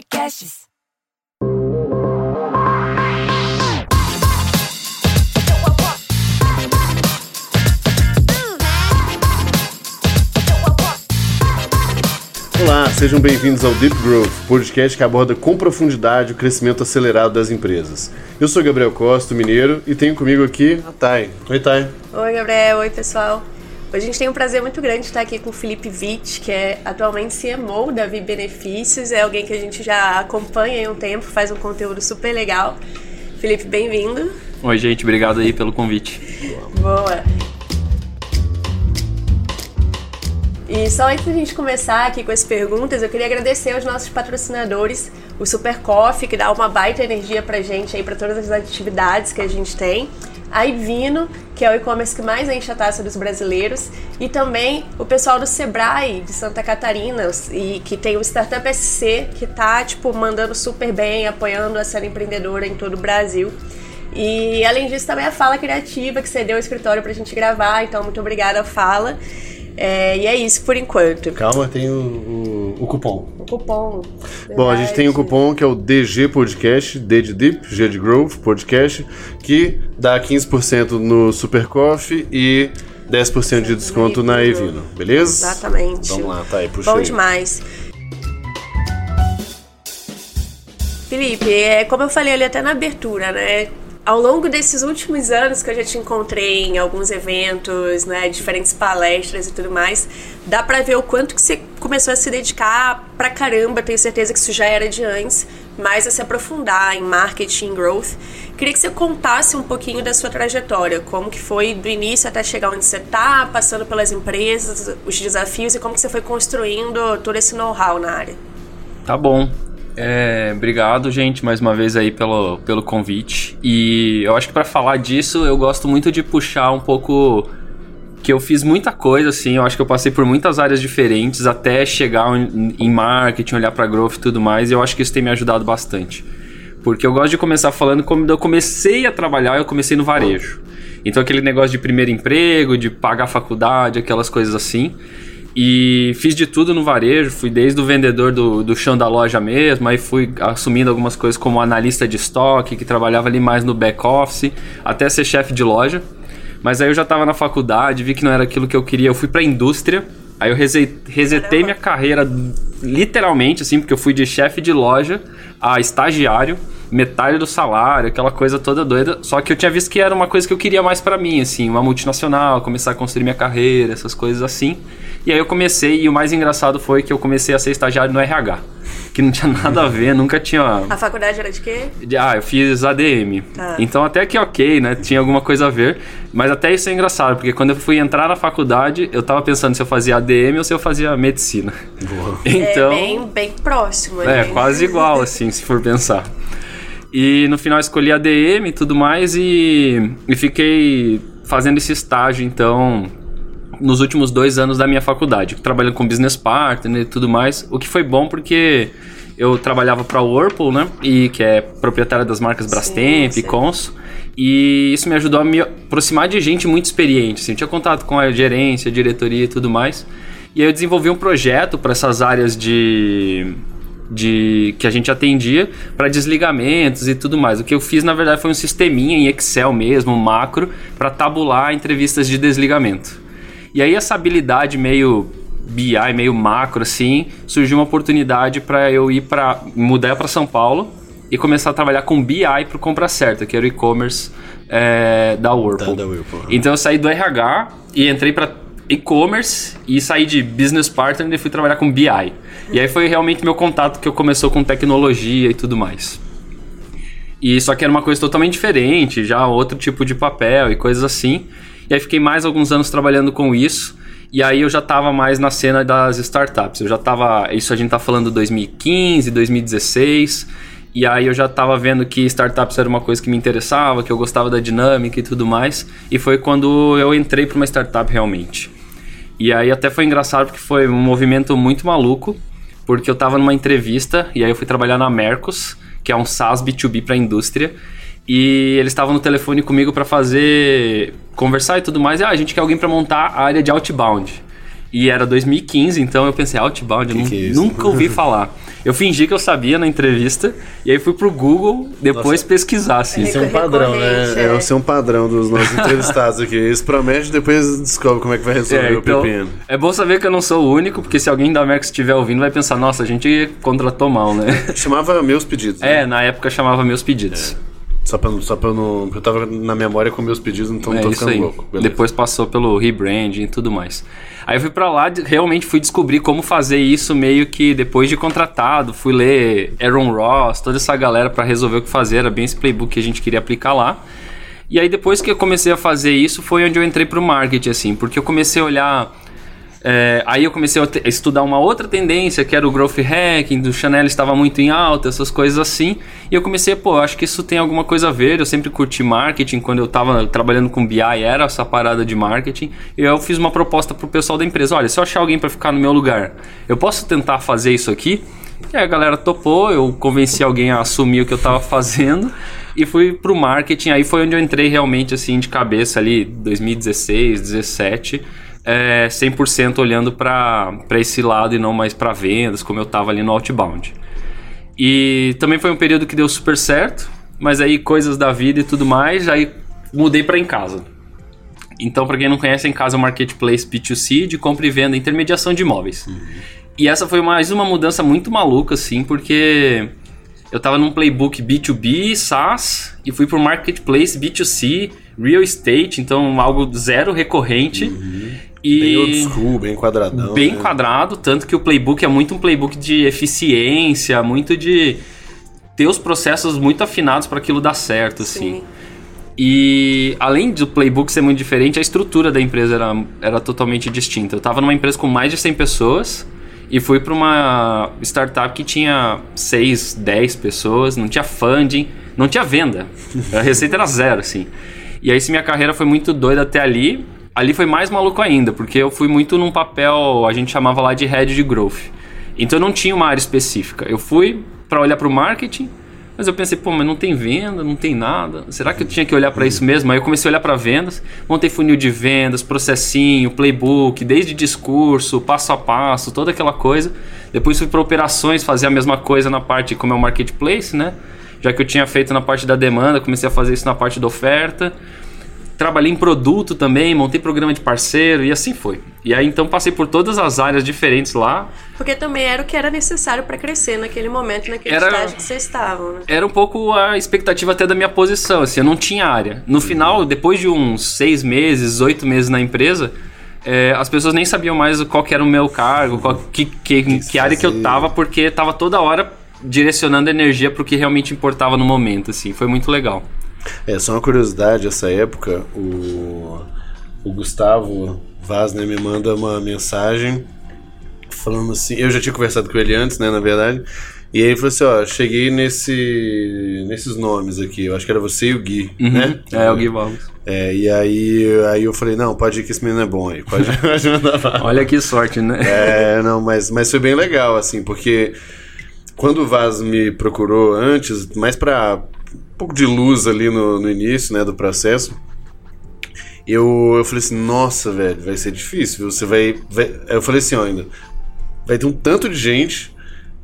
Podcasts. Olá, sejam bem-vindos ao Deep Growth, podcast que aborda com profundidade o crescimento acelerado das empresas. Eu sou Gabriel Costa, mineiro, e tenho comigo aqui a Thay. Oi, Thay. Oi, Gabriel. Oi, pessoal. Hoje a gente tem um prazer muito grande de estar aqui com o Felipe Witt, que é atualmente CMO da Vi Benefícios, é alguém que a gente já acompanha há um tempo, faz um conteúdo super legal. Felipe, bem-vindo. Oi, gente, obrigado aí pelo convite. Boa. E só antes da gente começar aqui com as perguntas, eu queria agradecer aos nossos patrocinadores, o Super Coffee, que dá uma baita energia pra gente aí, pra todas as atividades que a gente tem. A Ivino, que é o e-commerce que mais enche a taça dos brasileiros. E também o pessoal do Sebrae, de Santa Catarina, e que tem o Startup SC, que tá, tipo, mandando super bem, apoiando a cena empreendedora em todo o Brasil. E além disso, também a Fala Criativa, que cedeu o escritório pra gente gravar. Então, muito obrigada, Fala. É, e é isso por enquanto. Calma, tem o, o, o cupom. O cupom. Bom, a gente tem o cupom que é o DG Podcast, D de Deep, G de Growth Podcast, que dá 15% no Super Coffee e 10% de desconto na Evino, beleza? Exatamente. Vamos lá, tá aí, puxa Bom aí. demais. Felipe, é, como eu falei ali até na abertura, né? Ao longo desses últimos anos que eu já te encontrei em alguns eventos, né, diferentes palestras e tudo mais, dá pra ver o quanto que você começou a se dedicar pra caramba, tenho certeza que isso já era de antes, mas a se aprofundar em marketing, growth. Queria que você contasse um pouquinho da sua trajetória, como que foi do início até chegar onde você tá, passando pelas empresas, os desafios e como que você foi construindo todo esse know-how na área. Tá bom. É, obrigado, gente, mais uma vez aí pelo, pelo convite. E eu acho que para falar disso, eu gosto muito de puxar um pouco que eu fiz muita coisa, assim, eu acho que eu passei por muitas áreas diferentes até chegar em, marketing, olhar para growth e tudo mais, e eu acho que isso tem me ajudado bastante. Porque eu gosto de começar falando como eu comecei a trabalhar, eu comecei no varejo. Então aquele negócio de primeiro emprego, de pagar faculdade, aquelas coisas assim. E fiz de tudo no varejo, fui desde o vendedor do, do chão da loja mesmo, aí fui assumindo algumas coisas como analista de estoque, que trabalhava ali mais no back office, até ser chefe de loja. Mas aí eu já estava na faculdade, vi que não era aquilo que eu queria, eu fui para a indústria. Aí eu resetei, resetei minha carreira literalmente, assim, porque eu fui de chefe de loja a estagiário, metade do salário, aquela coisa toda doida. Só que eu tinha visto que era uma coisa que eu queria mais para mim, assim, uma multinacional, começar a construir minha carreira, essas coisas assim. E aí eu comecei, e o mais engraçado foi que eu comecei a ser estagiário no RH. Que não tinha nada a ver, nunca tinha. A faculdade era de quê? Ah, eu fiz ADM. Tá. Então até que ok, né? Tinha alguma coisa a ver. Mas até isso é engraçado, porque quando eu fui entrar na faculdade, eu tava pensando se eu fazia ADM ou se eu fazia medicina. Então. É bem, bem próximo. É, né? quase igual, assim, se for pensar. E no final escolhi ADM e tudo mais e, e fiquei fazendo esse estágio, então, nos últimos dois anos da minha faculdade, trabalhando com business partner e tudo mais, o que foi bom porque eu trabalhava para a Whirlpool, né, e que é proprietária das marcas Brastemp sim. e Consul, e isso me ajudou a me aproximar de gente muito experiente, assim, eu tinha contato com a gerência, a diretoria e tudo mais, e aí eu desenvolvi um projeto para essas áreas de de que a gente atendia para desligamentos e tudo mais. O que eu fiz na verdade foi um sisteminha em Excel mesmo, um macro, para tabular entrevistas de desligamento. E aí essa habilidade meio BI, meio macro assim, surgiu uma oportunidade para eu ir para mudar para São Paulo e começar a trabalhar com BI para o Compra Certa, que era o e-commerce é, da Whirlpool. Da- da Whirlpool. Então eu saí do RH e entrei para e-commerce e saí de business partner e fui trabalhar com BI. E aí foi realmente meu contato que eu começou com tecnologia e tudo mais. E só que era uma coisa totalmente diferente, já outro tipo de papel e coisas assim. E aí fiquei mais alguns anos trabalhando com isso. E aí eu já estava mais na cena das startups. Eu já estava, isso a gente tá falando 2015, 2016. E aí eu já estava vendo que startups era uma coisa que me interessava, que eu gostava da dinâmica e tudo mais. E foi quando eu entrei para uma startup realmente. E aí até foi engraçado porque foi um movimento muito maluco, porque eu tava numa entrevista e aí eu fui trabalhar na Mercos, que é um SaaS B2B para indústria, e eles estavam no telefone comigo para fazer conversar e tudo mais. E ah, a gente quer alguém para montar a área de outbound. E era 2015, então eu pensei, Outbound, eu Que nu- que é nunca ouvi falar. Eu fingi que eu sabia na entrevista, e aí fui pro Google depois pesquisar, assim. Isso é um padrão, né? É, é. esse é um padrão dos nossos entrevistados aqui. Eles prometem depois descobre como é que vai resolver É, o então, pepino. é bom saber que eu não sou o único, porque se alguém da Merck estiver ouvindo vai pensar, nossa, a gente contratou mal, né? Chamava meus pedidos. né? É, na época chamava meus pedidos. Só pra, só pra eu não. Porque eu tava na memória com meus pedidos, então É não tô ficando aí. louco. Beleza. Depois passou pelo rebranding e tudo mais. Aí eu fui pra lá, realmente fui descobrir como fazer isso meio que depois de contratado. Fui ler Aaron Ross, toda essa galera pra resolver o que fazer. Era bem esse playbook que a gente queria aplicar lá. E aí depois que eu comecei a fazer isso foi onde eu entrei pro marketing, assim. Porque eu comecei a olhar... é, aí eu comecei a te- a estudar uma outra tendência, que era o growth hacking, do Chanel estava muito em alta, essas coisas assim. E eu comecei, pô, acho que isso tem alguma coisa a ver. Eu sempre curti marketing, quando eu estava trabalhando com BI, era essa parada de marketing. E eu fiz uma proposta pro pessoal da empresa: olha, se eu achar alguém para ficar no meu lugar, eu posso tentar fazer isso aqui? E aí a galera topou, eu convenci alguém a assumir o que eu estava fazendo e fui pro marketing. Aí foi onde eu entrei realmente assim de cabeça ali, 2016, 17, é, 100% olhando para esse lado e não mais para vendas, como eu estava ali no outbound. E também foi um período que deu super certo, mas aí coisas da vida e tudo mais, aí mudei para em casa. Então, para quem não conhece, em casa é um marketplace B2C de compra e venda, intermediação de imóveis. E essa foi mais uma mudança muito maluca, assim, porque eu tava num playbook B2B, SaaS, e fui pro marketplace B2C, real estate, então algo zero recorrente. E Bem old school, bem quadradão. bem né? quadrado, tanto que o playbook é muito um playbook de eficiência, muito de ter os processos muito afinados para aquilo dar certo, assim. Sim. E além do playbook ser muito diferente, a estrutura da empresa era, era totalmente distinta. Eu estava numa empresa com mais de 100 pessoas e fui para uma startup que tinha 6, 10 pessoas, não tinha funding, não tinha venda. A receita era zero, assim. E aí, se minha carreira foi muito doida até ali, ali foi mais maluco ainda, porque eu fui muito num papel, a gente chamava lá de head de growth. Então eu não tinha uma área específica. Eu fui para olhar para o marketing, mas eu pensei, pô, mas não tem venda, não tem nada. Será que eu tinha que olhar para isso mesmo? Aí eu comecei a olhar para vendas, montei funil de vendas, processinho, playbook, desde discurso, passo a passo, toda aquela coisa. Depois fui para operações, fazer a mesma coisa na parte como é o marketplace, né? Já que eu tinha feito na parte da demanda, comecei a fazer isso na parte da oferta. Trabalhei em produto também, montei programa de parceiro e assim foi. E aí então passei por todas as áreas diferentes lá. Porque também era o que era necessário para crescer naquele momento, naquele Era- estágio que vocês estavam, né? era um pouco a expectativa até da minha posição, assim, eu não tinha área. No final, depois de uns seis meses, oito meses na empresa, é, as pessoas nem sabiam mais qual que era o meu cargo, qual, que, que, que, se área que eu tava, porque tava toda hora direcionando energia pro que realmente importava no momento, assim, foi muito legal. É, só uma curiosidade, essa época, o, o Gustavo Vaz, né, me manda uma mensagem falando assim, eu já tinha conversado com ele antes, né, na verdade, e aí ele falou assim, ó, cheguei nesse, nesses nomes aqui, eu acho que era você e o Gui, né? É, o Gui Valves. É, e aí, aí eu falei, não, pode ir que esse menino é bom aí, pode, pode mandar. Olha que sorte, né? É, não, mas, mas foi bem legal, assim, porque quando o Vaz me procurou antes, mais pra um pouco de luz ali no, no início, né, do processo, eu, eu falei assim, nossa, velho, vai ser difícil? Você vai, vai- Eu falei assim, ó, ainda, vai ter um tanto de gente,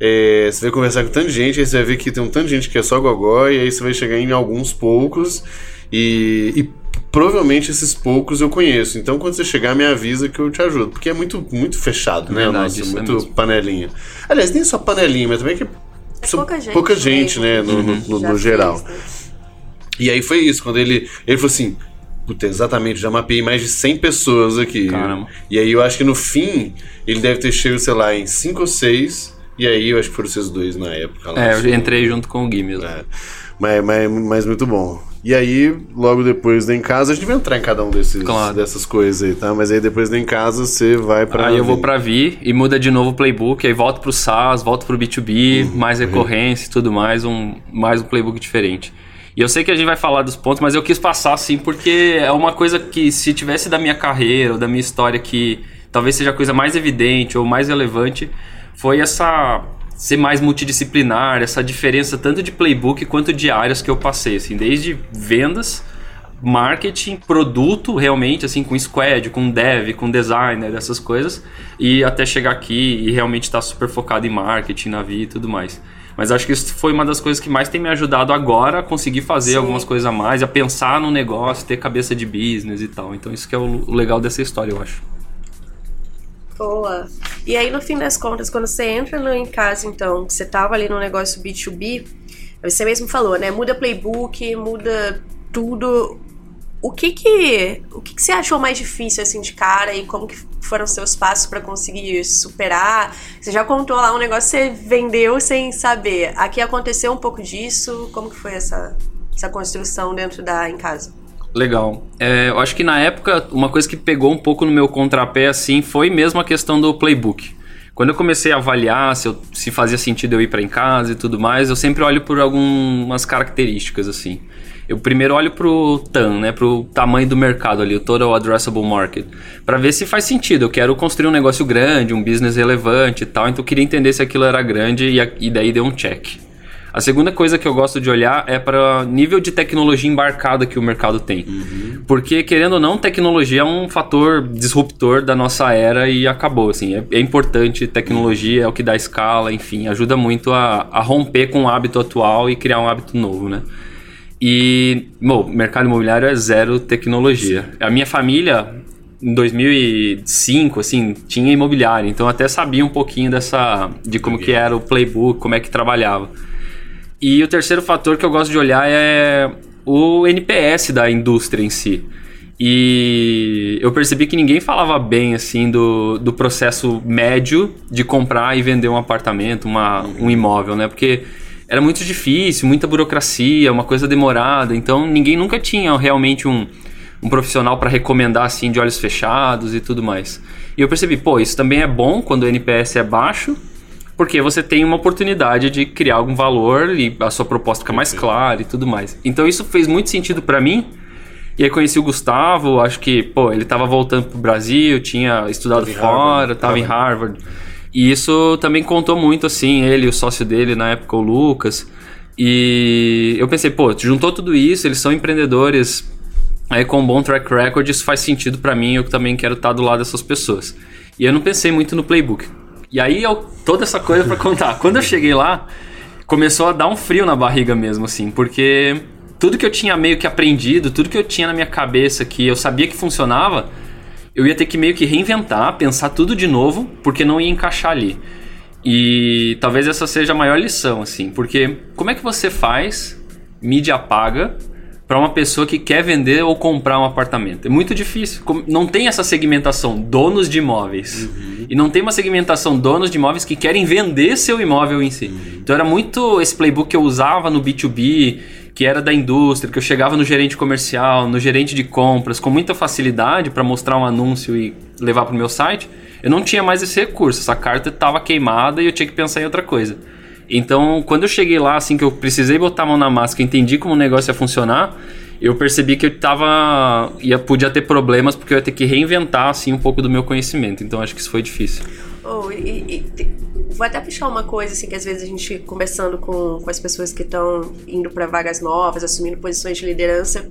é, você vai conversar com tanta gente, aí você vai ver que tem um tanto de gente que é só gogó, e aí você vai chegar em alguns poucos, e, e provavelmente esses poucos eu conheço. Então quando você chegar, me avisa que eu te ajudo, porque é muito, muito fechado, né? Verdade, Nossa, é muito mesmo. panelinha. Aliás, nem só panelinha, mas também que É são pouca gente. pouca gente, né, no, no- no- no fez, geral. né? E aí foi isso, quando ele, ele falou assim, puta, exatamente, já mapeei mais de 100 pessoas aqui. Caramba. E aí eu acho que no fim, ele deve ter chegado, sei lá, em 5 ou 6, e aí eu acho que foram vocês dois na época. lá, É, assim. eu entrei junto com o Gui mesmo. É. Mas, mas, mas muito bom. E aí, logo depois da em casa, a gente vai entrar em cada um desses, Claro. dessas coisas aí, tá? Mas aí depois da em casa, você vai pra... Aí eu vou pra Vi e muda de novo o playbook, aí volto pro SaaS, volto pro B2B, Uhum. mais recorrência e tudo mais, um, mais um playbook diferente. E eu sei que a gente vai falar dos pontos, mas eu quis passar assim porque é uma coisa que se tivesse da minha carreira ou da minha história que talvez seja a coisa mais evidente ou mais relevante, foi essa ser mais multidisciplinar, essa diferença tanto de playbook quanto de áreas que eu passei, assim, desde vendas marketing, produto realmente, assim, com squad, com dev, com designer, essas coisas, e até chegar aqui e realmente estar tá super focado em marketing, na vida e tudo mais. Mas acho que isso foi uma das coisas que mais tem me ajudado agora a conseguir fazer Sim. algumas coisas a mais, a pensar no negócio, ter cabeça de business e tal. Então isso que é o legal dessa história, eu acho. Boa. E aí, no fim das contas, quando você entra no, em casa, então, você tava ali no negócio B2B, você mesmo falou, né? Muda playbook, muda tudo. O que que, o que que você achou mais difícil, assim, de cara? E como que foram seus passos para conseguir superar? Você já contou lá um negócio que você vendeu sem saber. Aqui aconteceu um pouco disso. Como que foi essa, essa construção dentro da Em Casa? Legal. É, eu acho que na época, uma coisa que pegou um pouco no meu contrapé, assim, foi mesmo a questão do playbook. Quando eu comecei a avaliar se, eu, se fazia sentido eu ir para em casa e tudo mais, eu sempre olho por algumas características, assim. Eu primeiro olho pro TAM, né, pro tamanho do mercado ali, o Total Addressable Market, para ver se faz sentido. Eu quero construir um negócio grande, um business relevante e tal, então eu queria entender se aquilo era grande e, e daí deu um check. A segunda coisa que eu gosto de olhar é para nível de tecnologia embarcada que o mercado tem. Uhum. Porque, querendo ou não, tecnologia é um fator disruptor da nossa era e acabou. Assim, é, é importante, tecnologia é o que dá escala, enfim, ajuda muito a, a romper com o hábito atual e criar um hábito novo, né? E, bom, mercado imobiliário é zero tecnologia. A minha família, em 2005, assim, tinha imobiliário, então até sabia um pouquinho dessa, de como que era o playbook, como é que trabalhava. E o terceiro fator que eu gosto de olhar é o NPS da indústria em si. E eu percebi que ninguém falava bem assim do, do processo médio de comprar e vender um apartamento, uma, um imóvel, né? Porque era muito difícil, muita burocracia, uma coisa demorada. Então ninguém nunca tinha realmente um, um profissional para recomendar assim de olhos fechados e tudo mais. E eu percebi, pô, isso também é bom quando o NPS é baixo porque você tem uma oportunidade de criar algum valor e a sua proposta fica mais clara e tudo mais. Então isso fez muito sentido para mim. E aí conheci o Gustavo, acho que, pô, ele tava voltando pro Brasil, tinha estudado tava fora, Harvard, tava em Harvard. E isso também contou muito, assim, ele e o sócio dele na época, o Lucas. E eu pensei, pô, juntou tudo isso, eles são empreendedores aí com um bom track record, isso faz sentido para mim, eu também quero estar do lado dessas pessoas. E eu não pensei muito no playbook. E aí, eu, toda essa coisa para contar. Quando eu cheguei lá, começou a dar um frio na barriga mesmo, assim, porque tudo que eu tinha meio que aprendido, tudo que eu tinha na minha cabeça que eu sabia que funcionava, eu ia ter que meio que reinventar, pensar tudo de novo, porque não ia encaixar ali. E talvez essa seja a maior lição, assim, porque como é que você faz mídia paga para uma pessoa que quer vender ou comprar um apartamento. É muito difícil. Não tem essa segmentação donos de imóveis. Uhum. E não tem uma segmentação donos de imóveis que querem vender seu imóvel em si. Uhum. Então era muito esse playbook que eu usava no B2B, que era da indústria, que eu chegava no gerente comercial, no gerente de compras com muita facilidade para mostrar um anúncio e levar para o meu site. Eu não tinha mais esse recurso. Essa carta estava queimada e eu tinha que pensar em outra coisa. Então, quando eu cheguei lá, assim, que eu precisei botar a mão na eu entendi como o negócio ia funcionar, eu percebi que eu tava. Ia, podia ter problemas, porque eu ia ter que reinventar, assim, um pouco do meu conhecimento. Então, acho que isso foi difícil. Oh, e, e, vou até puxar uma coisa, assim, que às vezes a gente, conversando com, com as pessoas que estão indo para vagas novas, assumindo posições de liderança,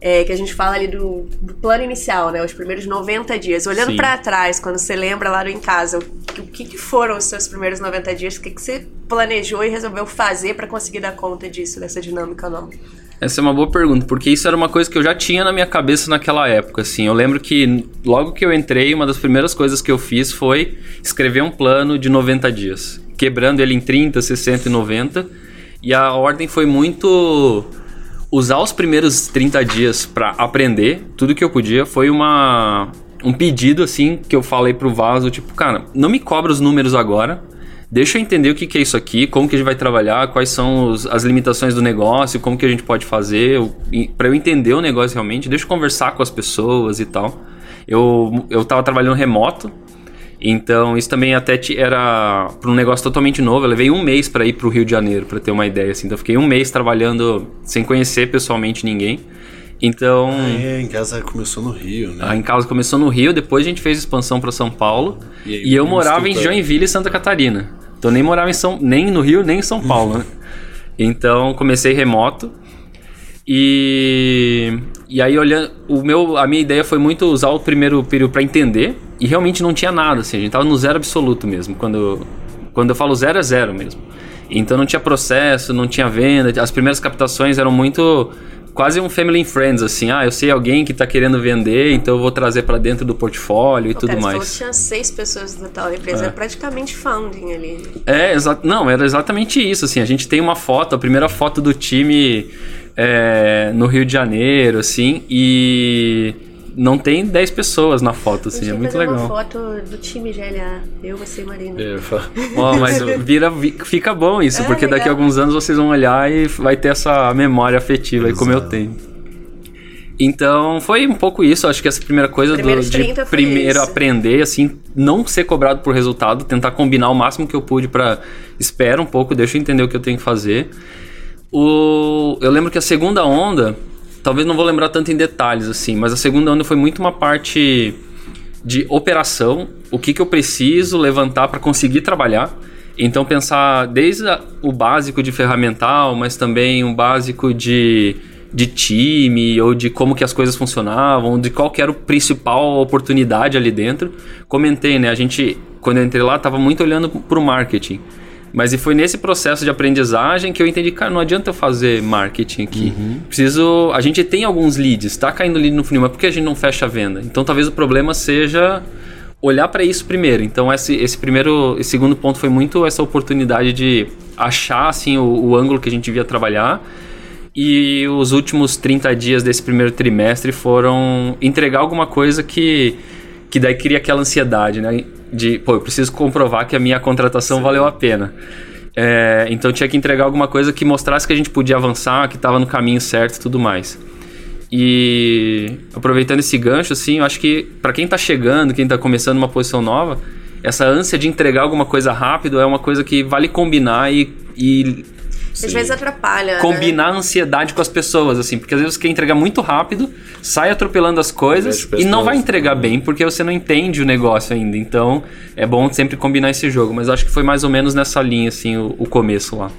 é, que a gente fala ali do, do, plano inicial, né? Os primeiros 90 dias. Olhando para trás, quando você lembra lá do Em Casa, o, o que, que, foram os seus primeiros 90 dias? O que, que você planejou e resolveu fazer para conseguir dar conta disso, dessa dinâmica nova? Essa é uma boa pergunta, porque isso era uma coisa que eu já tinha na minha cabeça naquela época, assim. Eu lembro que logo que eu entrei, uma das primeiras coisas que eu fiz foi escrever um plano de 90 dias, quebrando ele em 30, 60 e 90. E a ordem foi muito usar os primeiros 30 dias para aprender tudo que eu podia foi uma um pedido assim que eu falei pro Vaso, tipo, cara, não me cobra os números agora. Deixa eu entender o que, que é isso aqui, como que a gente vai trabalhar, quais são os, as limitações do negócio, como que a gente pode fazer, para eu entender o negócio realmente. Deixa eu conversar com as pessoas e tal. Eu, eu tava trabalhando remoto, então, isso também até era para um negócio totalmente novo. Eu levei um mês para ir para o Rio de Janeiro, para ter uma ideia. Assim. Então, eu fiquei um mês trabalhando sem conhecer pessoalmente ninguém. Então. Ah, é, em casa começou no Rio, né? Ah, em casa começou no Rio, depois a gente fez expansão para São Paulo. E, aí, e eu morava em Joinville e Santa Catarina. Então, nem morava em São, nem no Rio, nem em São Paulo, né? Então, comecei remoto. E, e aí, olhando, o meu, a minha ideia foi muito usar o primeiro período para entender, e realmente não tinha nada, assim, a gente tava no zero absoluto mesmo. Quando, quando eu falo zero, é zero mesmo. Então não tinha processo, não tinha venda, as primeiras captações eram muito quase um family and friends, assim. Ah, eu sei alguém que está querendo vender, então eu vou trazer para dentro do portfólio e Pô, tudo cara, mais. Tinha seis pessoas no total, a empresa é. era praticamente founding ali. É, exa não, era exatamente isso, assim. A gente tem uma foto, a primeira foto do time é, no Rio de Janeiro, assim, e não tem 10 pessoas na foto, assim, é muito legal. uma foto do time GLA, eu, você e Marina. É, oh, mas vira, fica bom isso, é, porque legal. daqui a alguns anos vocês vão olhar e vai ter essa memória afetiva aí, como eu tenho. Então, foi um pouco isso. Acho que essa primeira coisa do, de primeiro isso. aprender, assim, não ser cobrado por resultado, tentar combinar o máximo que eu pude para espera um pouco, deixa eu entender o que eu tenho que fazer. O, eu lembro que a segunda onda, talvez não vou lembrar tanto em detalhes assim, mas a segunda onda foi muito uma parte de operação, o que, que eu preciso levantar para conseguir trabalhar. Então pensar desde a, o básico de ferramental, mas também um básico de, de time ou de como que as coisas funcionavam, de qual era a principal oportunidade ali dentro. Comentei, né? A gente, quando eu entrei lá, estava muito olhando para o marketing. Mas e foi nesse processo de aprendizagem que eu entendi, cara, não adianta eu fazer marketing aqui. Uhum. Preciso. A gente tem alguns leads, tá caindo lead no funil, mas por que a gente não fecha a venda? Então talvez o problema seja olhar para isso primeiro. Então esse, esse primeiro, esse segundo ponto foi muito essa oportunidade de achar assim o, o ângulo que a gente devia trabalhar. E os últimos 30 dias desse primeiro trimestre foram entregar alguma coisa que que daí cria aquela ansiedade, né? de, pô, eu preciso comprovar que a minha contratação Sim. valeu a pena. É, então tinha que entregar alguma coisa que mostrasse que a gente podia avançar, que estava no caminho certo e tudo mais. E aproveitando esse gancho, assim, eu acho que para quem está chegando, quem está começando uma posição nova, essa ânsia de entregar alguma coisa rápido é uma coisa que vale combinar e, e Sim. Às vezes atrapalha. Né? Combinar né? a ansiedade com as pessoas, assim, porque às vezes você quer entregar muito rápido, sai atropelando as coisas e não vai entregar bem, porque você não entende o negócio ainda. Então é bom sempre combinar esse jogo. Mas acho que foi mais ou menos nessa linha, assim, o, o começo lá.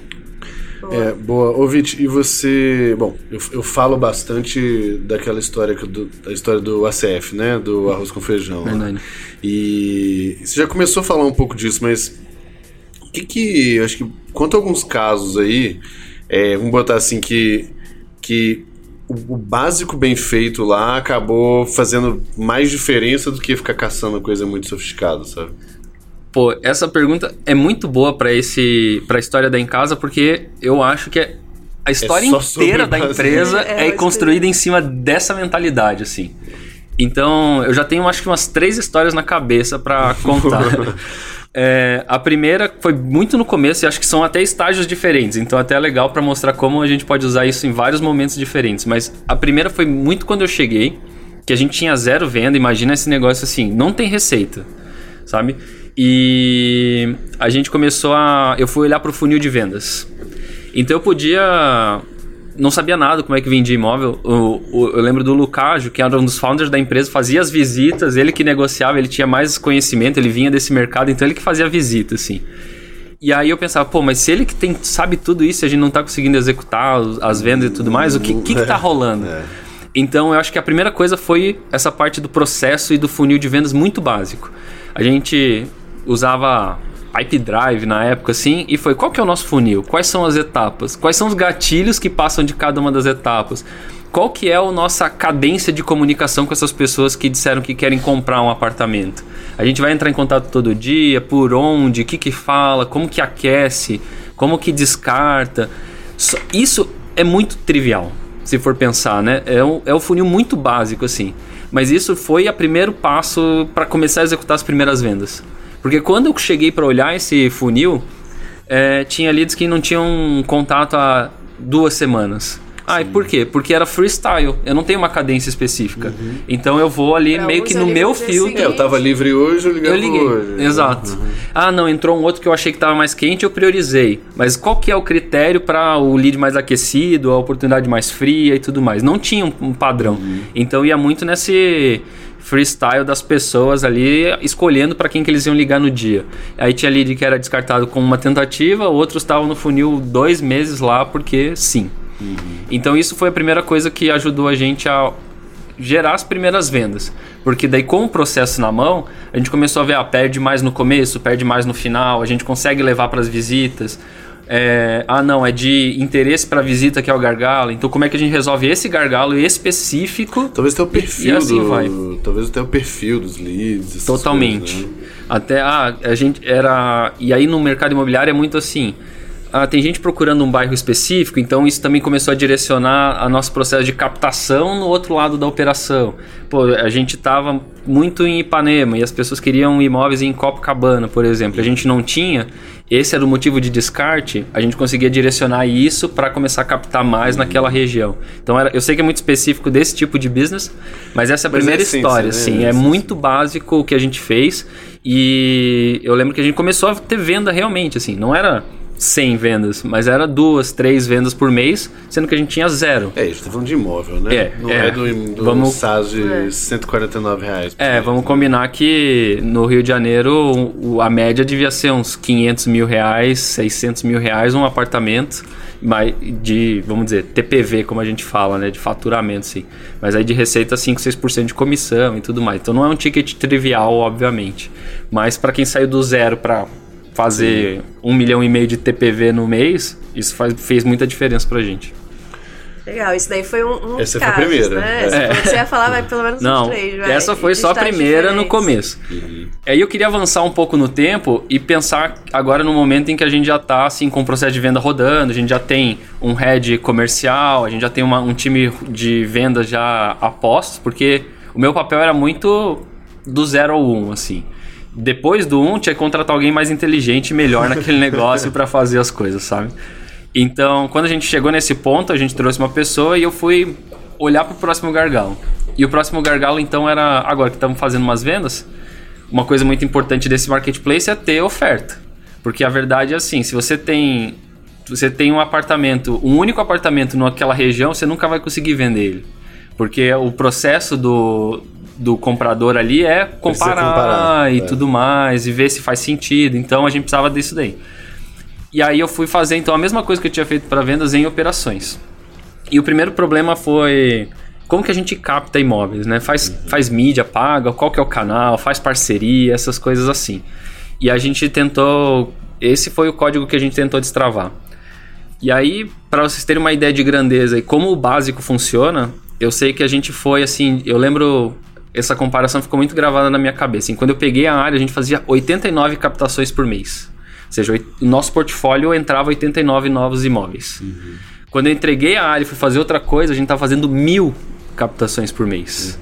É, boa. Ô, Vit, e você. Bom, eu, eu falo bastante daquela história do, da história do ACF, né? Do arroz com feijão. Verdade. E você já começou a falar um pouco disso, mas o que que. Acho que. Quanto a alguns casos aí, é, vamos botar assim que. que o, o básico bem feito lá acabou fazendo mais diferença do que ficar caçando coisa muito sofisticada, sabe? Pô, essa pergunta é muito boa para esse para a história da em casa porque eu acho que é, a história é inteira da empresa é, é construída em cima dessa mentalidade assim. Então, eu já tenho acho que umas três histórias na cabeça para contar. É, a primeira foi muito no começo e acho que são até estágios diferentes, então até é legal para mostrar como a gente pode usar isso em vários momentos diferentes. Mas a primeira foi muito quando eu cheguei, que a gente tinha zero venda, imagina esse negócio assim, não tem receita, sabe? E a gente começou a. Eu fui olhar para o funil de vendas. Então eu podia não sabia nada como é que vendia imóvel. O, o, eu lembro do Lucágio, que era um dos founders da empresa, fazia as visitas, ele que negociava, ele tinha mais conhecimento, ele vinha desse mercado, então ele que fazia a visita, assim. E aí eu pensava, pô, mas se ele que tem, sabe tudo isso, a gente não tá conseguindo executar as vendas e tudo mais, o que, que, que tá rolando? É. Então eu acho que a primeira coisa foi essa parte do processo e do funil de vendas muito básico. A gente usava Pipe Drive na época, assim, e foi qual que é o nosso funil? Quais são as etapas? Quais são os gatilhos que passam de cada uma das etapas? Qual que é a nossa cadência de comunicação com essas pessoas que disseram que querem comprar um apartamento? A gente vai entrar em contato todo dia, por onde, o que que fala, como que aquece, como que descarta. Isso é muito trivial, se for pensar, né? É um, é um funil muito básico, assim. Mas isso foi o primeiro passo para começar a executar as primeiras vendas. Porque quando eu cheguei para olhar esse funil, é, tinha leads que não tinham contato há duas semanas. Ah, e por quê? Porque era freestyle. Eu não tenho uma cadência específica. Uhum. Então eu vou ali pra meio que no meu filtro. É, eu tava livre hoje, eu liguei. Eu liguei. Hoje. Exato. Uhum. Ah, não, entrou um outro que eu achei que tava mais quente, eu priorizei. Mas qual que é o critério para o lead mais aquecido, a oportunidade mais fria e tudo mais? Não tinha um, padrão. Uhum. Então ia muito nesse freestyle das pessoas ali escolhendo para quem que eles iam ligar no dia. Aí tinha lead que era descartado com uma tentativa, outros estavam no funil dois meses lá porque sim. Então isso foi a primeira coisa que ajudou a gente a gerar as primeiras vendas. Porque daí com o processo na mão, a gente começou a ver, ah, perde mais no começo, perde mais no final, a gente consegue levar para as visitas. É, ah, não, é de interesse para visita que é o gargalo. Então, como é que a gente resolve esse gargalo específico? Talvez até o perfil e assim do, vai. talvez até o perfil dos leads. Totalmente. coisas, né? Até ah, a gente era. E aí no mercado imobiliário é muito assim. Ah, tem gente procurando um bairro específico, então isso também começou a direcionar a nosso processo de captação no outro lado da operação. Pô, a gente estava muito em Ipanema e as pessoas queriam imóveis em Copacabana, por exemplo. A gente não tinha, esse era o motivo de descarte, a gente conseguia direcionar isso para começar a captar mais naquela região. Então era, eu sei que é muito específico desse tipo de business, mas essa é a Mas primeira é essência, história, né? assim, É é muito básico o que a gente fez e eu lembro que a gente começou a ter venda realmente, assim, não era 100 vendas, mas era duas, três vendas por mês, sendo que a gente tinha zero. É, gente tá falando de imóvel, né? É, Não é. é, do, do Vamos- SAS de É. 149 reais. por É, mês, vamos né? combinar que no Rio de Janeiro a média devia ser uns 500 mil reais, 600 mil reais um apartamento, mas de, vamos dizer, TPV, como a gente fala, né, de faturamento, sim. Mas aí de receita 5, 6% de comissão e tudo mais. Então não é um ticket trivial, obviamente. Mas para quem saiu do zero para fazer um milhão e meio de TPV no mês, isso faz, fez muita diferença pra gente. Legal, isso daí foi um, um Essa foi a casos, primeira. né? É. Você ia falar, vai pelo menos Não, três, vai. essa foi só a primeira no diferentes. começo. Aí eu queria avançar um pouco no tempo e pensar agora no momento em que a gente já tá assim com o processo de venda rodando, a gente já tem um head comercial, a gente já tem uma- um time de venda já a postos, porque o meu papel era muito do zero ao um, assim. Depois do um, tinha que contratar alguém mais inteligente e melhor naquele negócio para fazer as coisas, sabe? Então, quando a gente chegou nesse ponto, a gente trouxe uma pessoa e eu fui olhar pro próximo gargalo. E o próximo gargalo, então, era agora que estamos fazendo umas vendas, uma coisa muito importante desse marketplace é ter oferta. Porque a verdade é assim, se você tem você tem um apartamento, um único apartamento naquela região, você nunca vai conseguir vender ele. Porque o processo do, do comprador ali é comparar, comparar, e é. tudo mais, e ver se faz sentido. Então a gente precisava disso daí. E aí eu fui fazer então a mesma coisa que eu tinha feito para vendas em operações. E o primeiro problema foi como que a gente capta imóveis, né? Faz, faz mídia, paga, qual que é o canal, faz parceria, essas coisas assim. E a gente tentou, esse foi o código que a gente tentou destravar. E aí, para vocês terem uma ideia de grandeza e como o básico funciona, eu sei que a gente foi assim, eu lembro essa comparação ficou muito gravada na minha cabeça. Assim, quando eu peguei a área, a gente fazia 89 captações por mês. Ou seja, o nosso portfólio entrava 89 novos imóveis. Quando eu entreguei a área e fui fazer outra coisa, a gente estava fazendo mil captações por mês.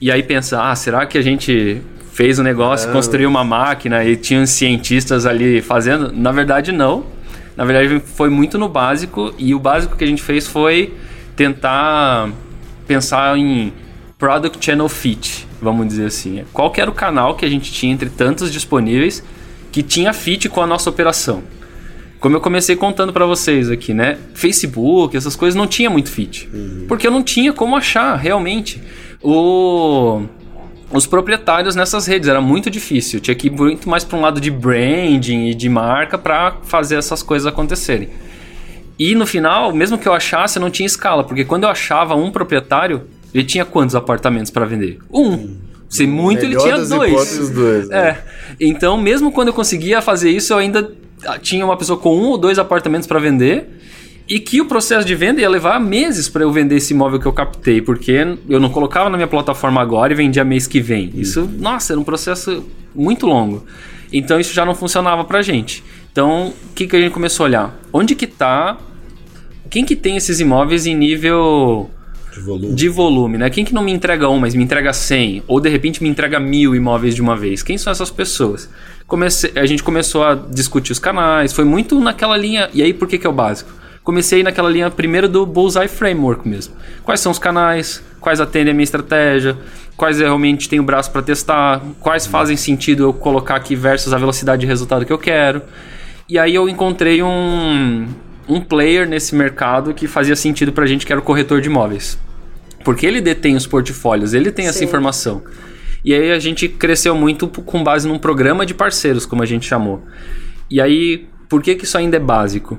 E aí pensa, ah, será que a gente fez um negócio, construiu uma máquina e tinha cientistas ali fazendo? Na verdade, não. Na verdade, foi muito no básico e o básico que a gente fez foi tentar pensar em product channel fit, vamos dizer assim. Qual era o canal que a gente tinha entre tantos disponíveis que tinha fit com a nossa operação? Como eu comecei contando pra vocês aqui, né? Facebook, essas coisas não tinha muito fit. Porque eu não tinha como achar, realmente. O... Os proprietários nessas redes era muito difícil. Tinha que ir muito mais para um lado de branding e de marca para fazer essas coisas acontecerem. E no final, mesmo que eu achasse, não tinha escala, porque quando eu achava um proprietário, ele tinha quantos apartamentos para vender? Um. Se muito, ele Melhor tinha das dois. dois, né? É. Então, mesmo quando eu conseguia fazer isso, eu ainda tinha uma pessoa com um ou dois apartamentos para vender. E que o processo de venda ia levar meses para eu vender esse imóvel que eu captei, porque eu não colocava na minha plataforma agora e vendia mês que vem. Isso, nossa, era um processo muito longo. Então isso já não funcionava pra gente. Então, o que, que a gente começou a olhar? Onde que tá quem que tem esses imóveis em nível De volume. de volume, né? Quem que não me entrega um, mas me entrega 100? Ou de repente me entrega mil imóveis de uma vez? Quem são essas pessoas? Comecei, a gente começou a discutir os canais, foi muito naquela linha. E aí, por que, que é o básico? Comecei naquela linha primeiro do Bullseye Framework mesmo. Quais são os canais? Quais atendem a minha estratégia? Quais eu realmente tenho braço para testar? Quais fazem sentido eu colocar aqui versus a velocidade de resultado que eu quero? E aí eu encontrei um, um player nesse mercado que fazia sentido pra gente, que era o corretor de imóveis. Porque ele detém os portfólios, ele tem essa Sim. informação. E aí a gente cresceu muito com base num programa de parceiros, como a gente chamou. E aí, por que, que isso ainda é básico?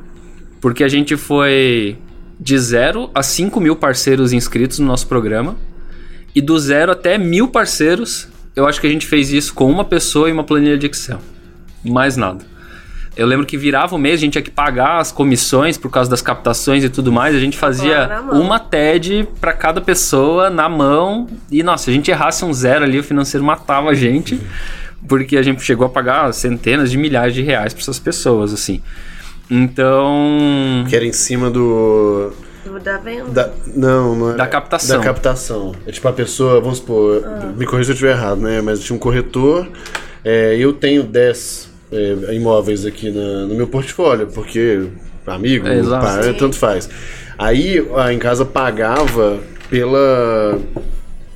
Porque a gente foi de 0 a 5 mil parceiros inscritos no nosso programa. E do zero até mil parceiros, eu acho que a gente fez isso com uma pessoa e uma planilha de Excel. Mais nada. Eu lembro que virava o mês, a gente tinha que pagar as comissões por causa das captações e tudo mais. A gente fazia uma TED para cada pessoa na mão. E, nossa, se a gente errasse um zero ali, o financeiro matava a gente. Porque a gente chegou a pagar centenas de milhares de reais para essas pessoas, assim. Então. Que era em cima do. Da venda? Da, não, não é. Da captação. Da captação. É tipo a pessoa, vamos supor, ah. me corrija se eu estiver errado, né? Mas tinha um corretor, é, eu tenho 10 é, imóveis aqui na, no meu portfólio, porque amigo, é, pai, tanto faz. Aí a em casa pagava pela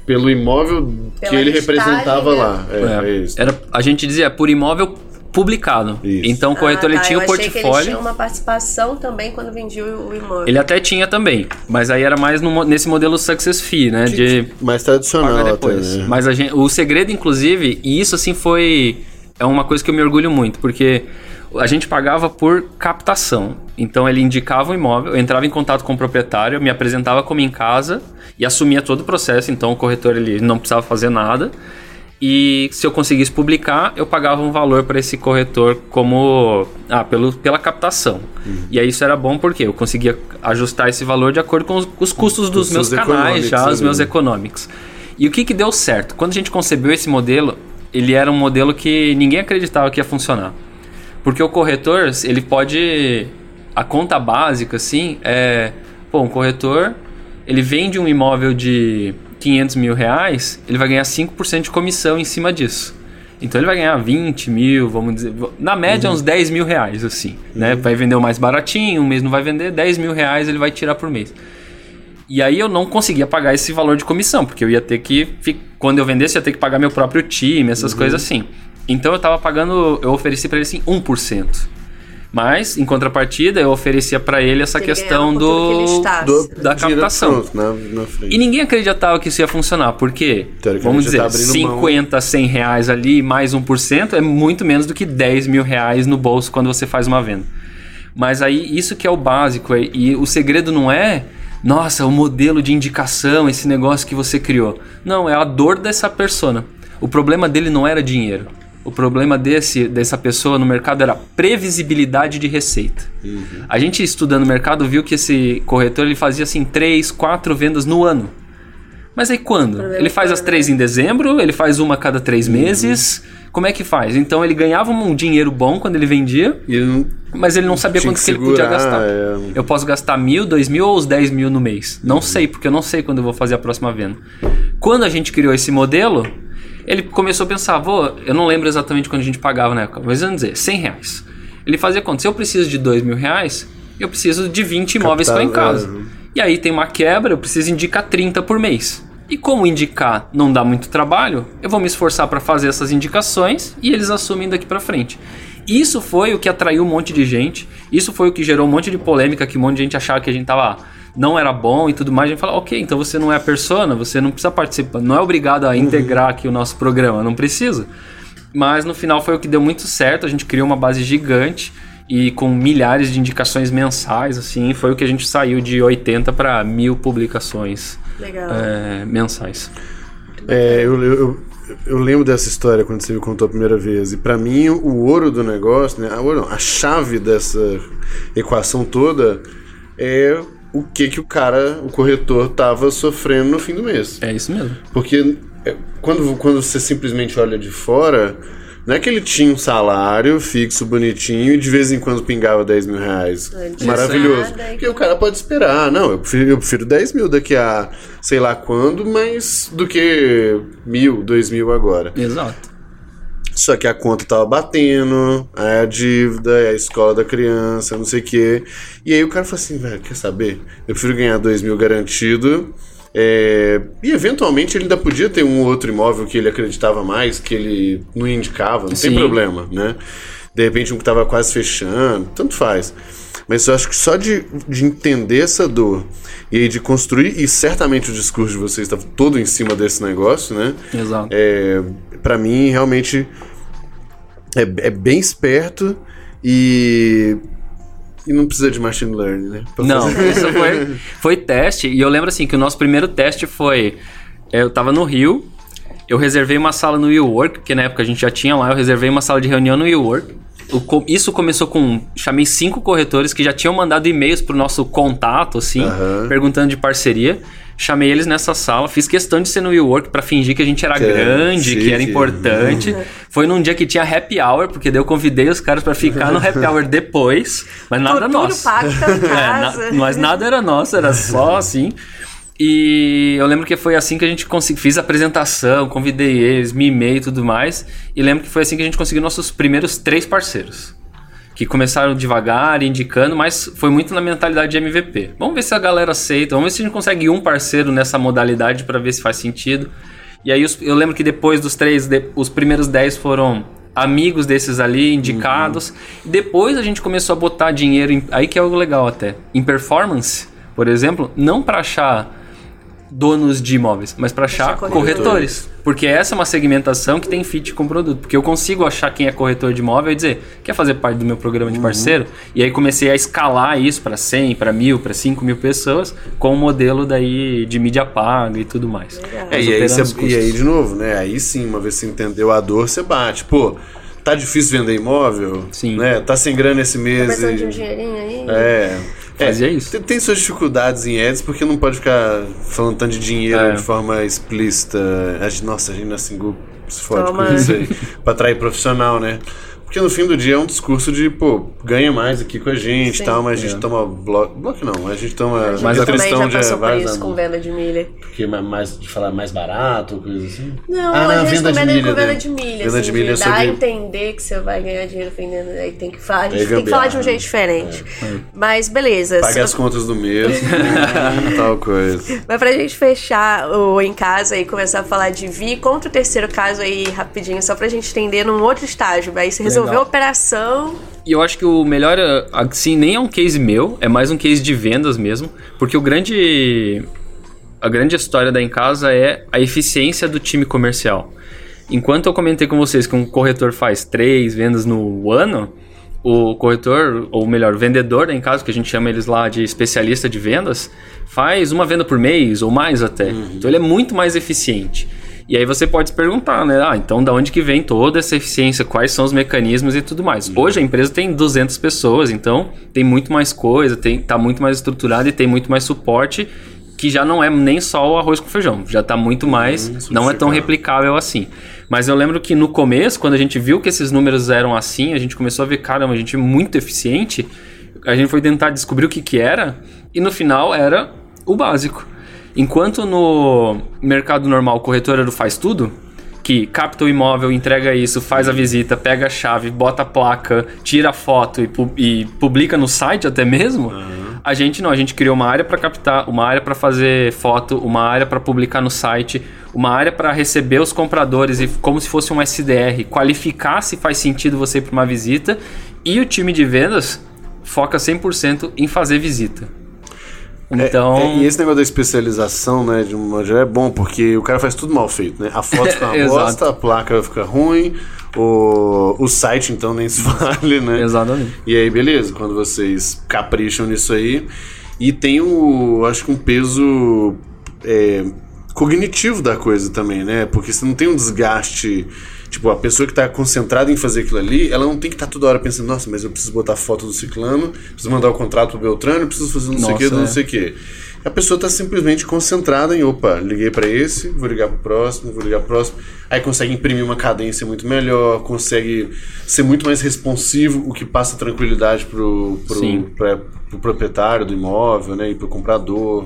pelo imóvel Pela que ele representava lá. É, é. Era, a gente dizia por imóvel publicado. Isso. Então o corretor ah, tá. ele tinha o portfólio. ele tinha uma participação também quando vendia o imóvel. Ele até tinha também, mas aí era mais no, nesse modelo success fee, né? De mais tradicional depois. Até, né? Mas a gente, o segredo, inclusive, e isso assim foi é uma coisa que eu me orgulho muito, porque a gente pagava por captação. Então ele indicava o imóvel, eu entrava em contato com o proprietário, me apresentava como em casa e assumia todo o processo. Então o corretor ele não precisava fazer nada. E se eu conseguisse publicar, eu pagava um valor para esse corretor como ah, pelo, pela captação. Uhum. E aí isso era bom porque eu conseguia ajustar esse valor de acordo com os, os custos dos os meus canais, já os meus econômicos. E o que, que deu certo? Quando a gente concebeu esse modelo, ele era um modelo que ninguém acreditava que ia funcionar. Porque o corretor, ele pode. A conta básica, assim, é. Pô, um corretor, ele vende um imóvel de 500 mil reais, ele vai ganhar 5% de comissão em cima disso. Então ele vai ganhar 20 mil, vamos dizer. Na média, uhum. uns 10 mil reais, assim. Né? Uhum. Né? Vai vender o mais baratinho, um mês não vai vender, 10 mil reais ele vai tirar por mês. E aí eu não conseguia pagar esse valor de comissão, porque eu ia ter que. Quando eu vendesse, eu ia ter que pagar meu próprio time, essas uhum. coisas assim. Então eu tava pagando. Eu ofereci para ele assim 1%. Mas, em contrapartida, eu oferecia para ele essa questão do, do, da captação. Na, na e ninguém acreditava que isso ia funcionar, porque, vamos dizer, tá 50, mão. 100 reais ali, mais 1%, é muito menos do que 10 mil reais no bolso quando você faz uma venda. Mas aí, isso que é o básico, e o segredo não é nossa, o modelo de indicação, esse negócio que você criou. Não, é a dor dessa persona. O problema dele não era dinheiro. O problema desse, dessa pessoa no mercado era previsibilidade de receita. Uhum. A gente estudando o mercado viu que esse corretor ele fazia assim três, quatro vendas no ano. Mas aí quando? Ele faz as três em dezembro, ele faz uma a cada três uhum. meses. Como é que faz? Então ele ganhava um dinheiro bom quando ele vendia, ele não, mas ele não sabia quanto que, que, ele podia gastar. É... Eu posso gastar mil, dois mil ou os dez mil no mês. Não uhum. sei, porque eu não sei quando eu vou fazer a próxima venda. Quando a gente criou esse modelo, ele começou a pensar, vou, eu não lembro exatamente quando a gente pagava na época, mas vamos dizer, 100 reais. Ele fazia conta, se eu preciso de dois mil reais, eu preciso de 20 imóveis que em casa. É... E aí tem uma quebra, eu preciso indicar 30 por mês. E como indicar não dá muito trabalho, eu vou me esforçar para fazer essas indicações e eles assumem daqui para frente. Isso foi o que atraiu um monte de gente, isso foi o que gerou um monte de polêmica, que um monte de gente achava que a gente tava não era bom e tudo mais. A gente fala, ok, então você não é a persona, você não precisa participar, não é obrigado a integrar uhum. aqui o nosso programa, não precisa. Mas no final foi o que deu muito certo, a gente criou uma base gigante e com milhares de indicações mensais, assim, foi o que a gente saiu de 80 para mil publicações é, mensais. É, eu, eu, eu, lembro dessa história quando você me contou a primeira vez. E para mim, o ouro do negócio, né, a, ouro não, a chave dessa equação toda é o que que o cara, o corretor, tava sofrendo no fim do mês. É isso mesmo. Porque é, quando, quando você simplesmente olha de fora não é que ele tinha um salário fixo, bonitinho, e de vez em quando pingava 10 mil reais. Maravilhoso. Porque o cara pode esperar. Não, eu prefiro, eu prefiro 10 mil daqui a sei lá quando, mas do que mil, dois mil agora. Exato. Só que a conta tava batendo, a dívida, a escola da criança, não sei o quê. E aí o cara falou assim, velho, quer saber? Eu prefiro ganhar dois mil garantido é, e eventualmente ele ainda podia ter um outro imóvel que ele acreditava mais, que ele não indicava, não Sim. tem problema, né? De repente um que estava quase fechando, tanto faz. Mas eu acho que só de, de entender essa dor e de construir, e certamente o discurso de vocês estava todo em cima desse negócio, né? Exato. É, para mim, realmente é, é bem esperto e E não precisa de machine learning, né? Pra Não, fazer- isso foi, foi teste. E eu lembro assim que o nosso primeiro teste foi. Eu tava no Rio, eu reservei uma sala no WeWork, porque na época a gente já tinha lá, eu reservei uma sala de reunião no WeWork. Isso começou com. Chamei cinco corretores que já tinham mandado e-mails pro nosso contato, assim, Aham. perguntando de parceria. Chamei eles nessa sala, fiz questão de ser no WeWork pra fingir que a gente era Que era grande, que era importante. Foi num dia que tinha happy hour, porque daí eu convidei os caras pra ficar no happy hour depois, mas nada Tudo nosso. em É, na- mas nada era nosso, era só assim. E eu lembro que foi assim que a gente conseguiu. Fiz a apresentação, convidei eles, mimei e tudo mais. E lembro que foi assim que a gente conseguiu nossos primeiros três parceiros. Que começaram devagar, indicando, mas foi muito na mentalidade de MVP. Vamos ver se a galera aceita, vamos ver se a gente consegue um parceiro nessa modalidade para ver se faz sentido. E aí eu lembro que depois dos três, os primeiros dez foram amigos desses ali, indicados. E depois a gente começou a botar dinheiro, em, aí que é algo legal até, em performance, por exemplo, não para achar donos de imóveis, mas para achar Achar corretores. corretores. Porque essa é uma segmentação que tem fit com o produto. Porque eu consigo achar quem é corretor de imóvel e dizer, quer fazer parte do meu programa de parceiro? E aí comecei a escalar isso para 100, para mil, para 5 mil pessoas, com o modelo daí de mídia paga e tudo mais. É, Mas e aí, custos. e aí, de novo, né? Aí sim, uma vez que você entendeu a dor, você bate. Pô, tá difícil vender imóvel? Sim. Né? Tá sem grana esse mês. Precisando de um e- dinheirinho aí. É. Fazia É, isso. Tem, tem suas dificuldades em ads, porque não pode ficar falando tanto de dinheiro É. de forma explícita. Nossa, a gente na Singu se fode Toma. com isso aí. pra atrair profissional, né? Porque no fim do dia é um discurso de, pô, ganha mais aqui com a gente e Sim. tal, mas a gente toma bloco. Bloco não, a gente toma A gente mais também atrição já de passou por isso com venda de milha. Porque ma- mais, de falar mais barato, coisa assim. Não, Ah, a gente venda de venda milha, com venda de milha. Venda assim, de milha é dá sobre- a entender que você vai ganhar dinheiro vendendo. Aí tem que falar. A gente Aí tem que falar de um jeito diferente. Mas beleza. Paga as contas do mês, tal coisa. Mas pra gente fechar o em casa e começar a falar de Vi, conta o terceiro caso aí rapidinho, só pra gente entender num outro estágio. Aí você resolveu Legal. a operação. E eu acho que o melhor, é, assim, nem é um case meu, é mais um case de vendas mesmo, porque o grande a grande história da em casa é a eficiência do time comercial. Enquanto eu comentei com vocês que um corretor faz três vendas no ano, o corretor, ou melhor, o vendedor da em casa, que a gente chama eles lá de especialista de vendas, faz uma venda por mês ou mais até. Então ele é muito mais eficiente. E aí você pode se perguntar, né? Ah, então da onde que vem toda essa eficiência? Quais são os mecanismos e tudo mais? Hoje a empresa tem 200 pessoas, então tem muito mais coisa, tem, tá muito mais estruturada e tem muito mais suporte, que já não é nem só o arroz com feijão, já tá muito mais, não é tão replicável assim. Mas eu lembro que no começo, quando a gente viu que esses números eram assim, a gente começou a ver, caramba, a gente é muito eficiente. A gente foi tentar descobrir o que que era e no final era o básico. Enquanto no mercado normal o corretor era do faz tudo, que capta o imóvel, entrega isso, faz a visita, pega a chave, bota a placa, tira a foto e, pu- e publica no site até mesmo, a gente não, a gente criou uma área para captar, uma área para fazer foto, uma área para publicar no site, uma área para receber os compradores e como se fosse um SDR, qualificar se faz sentido você ir para uma visita e o time de vendas foca 100% em fazer visita. Então, É, é, e esse negócio da especialização, né, de uma é bom, porque o cara faz tudo mal feito, né? A foto fica uma bosta, a placa fica ruim, o, o site então nem se fale, né? Exatamente. E aí, beleza, quando vocês capricham nisso aí. E tem o, acho que um peso é, cognitivo da coisa também, né? Porque você não tem um desgaste. Tipo, a pessoa que tá concentrada em fazer aquilo ali, ela não tem que estar toda hora pensando, nossa, mas eu preciso botar foto do ciclano, preciso mandar o contrato pro Beltrano, preciso fazer não sei o que, não é. sei o que. A pessoa tá simplesmente concentrada em, opa, liguei para esse, vou ligar pro próximo, vou ligar pro próximo. Aí consegue imprimir uma cadência muito melhor, consegue ser muito mais responsivo, o que passa tranquilidade pro, pro, pra, pro proprietário do imóvel, né, e pro comprador.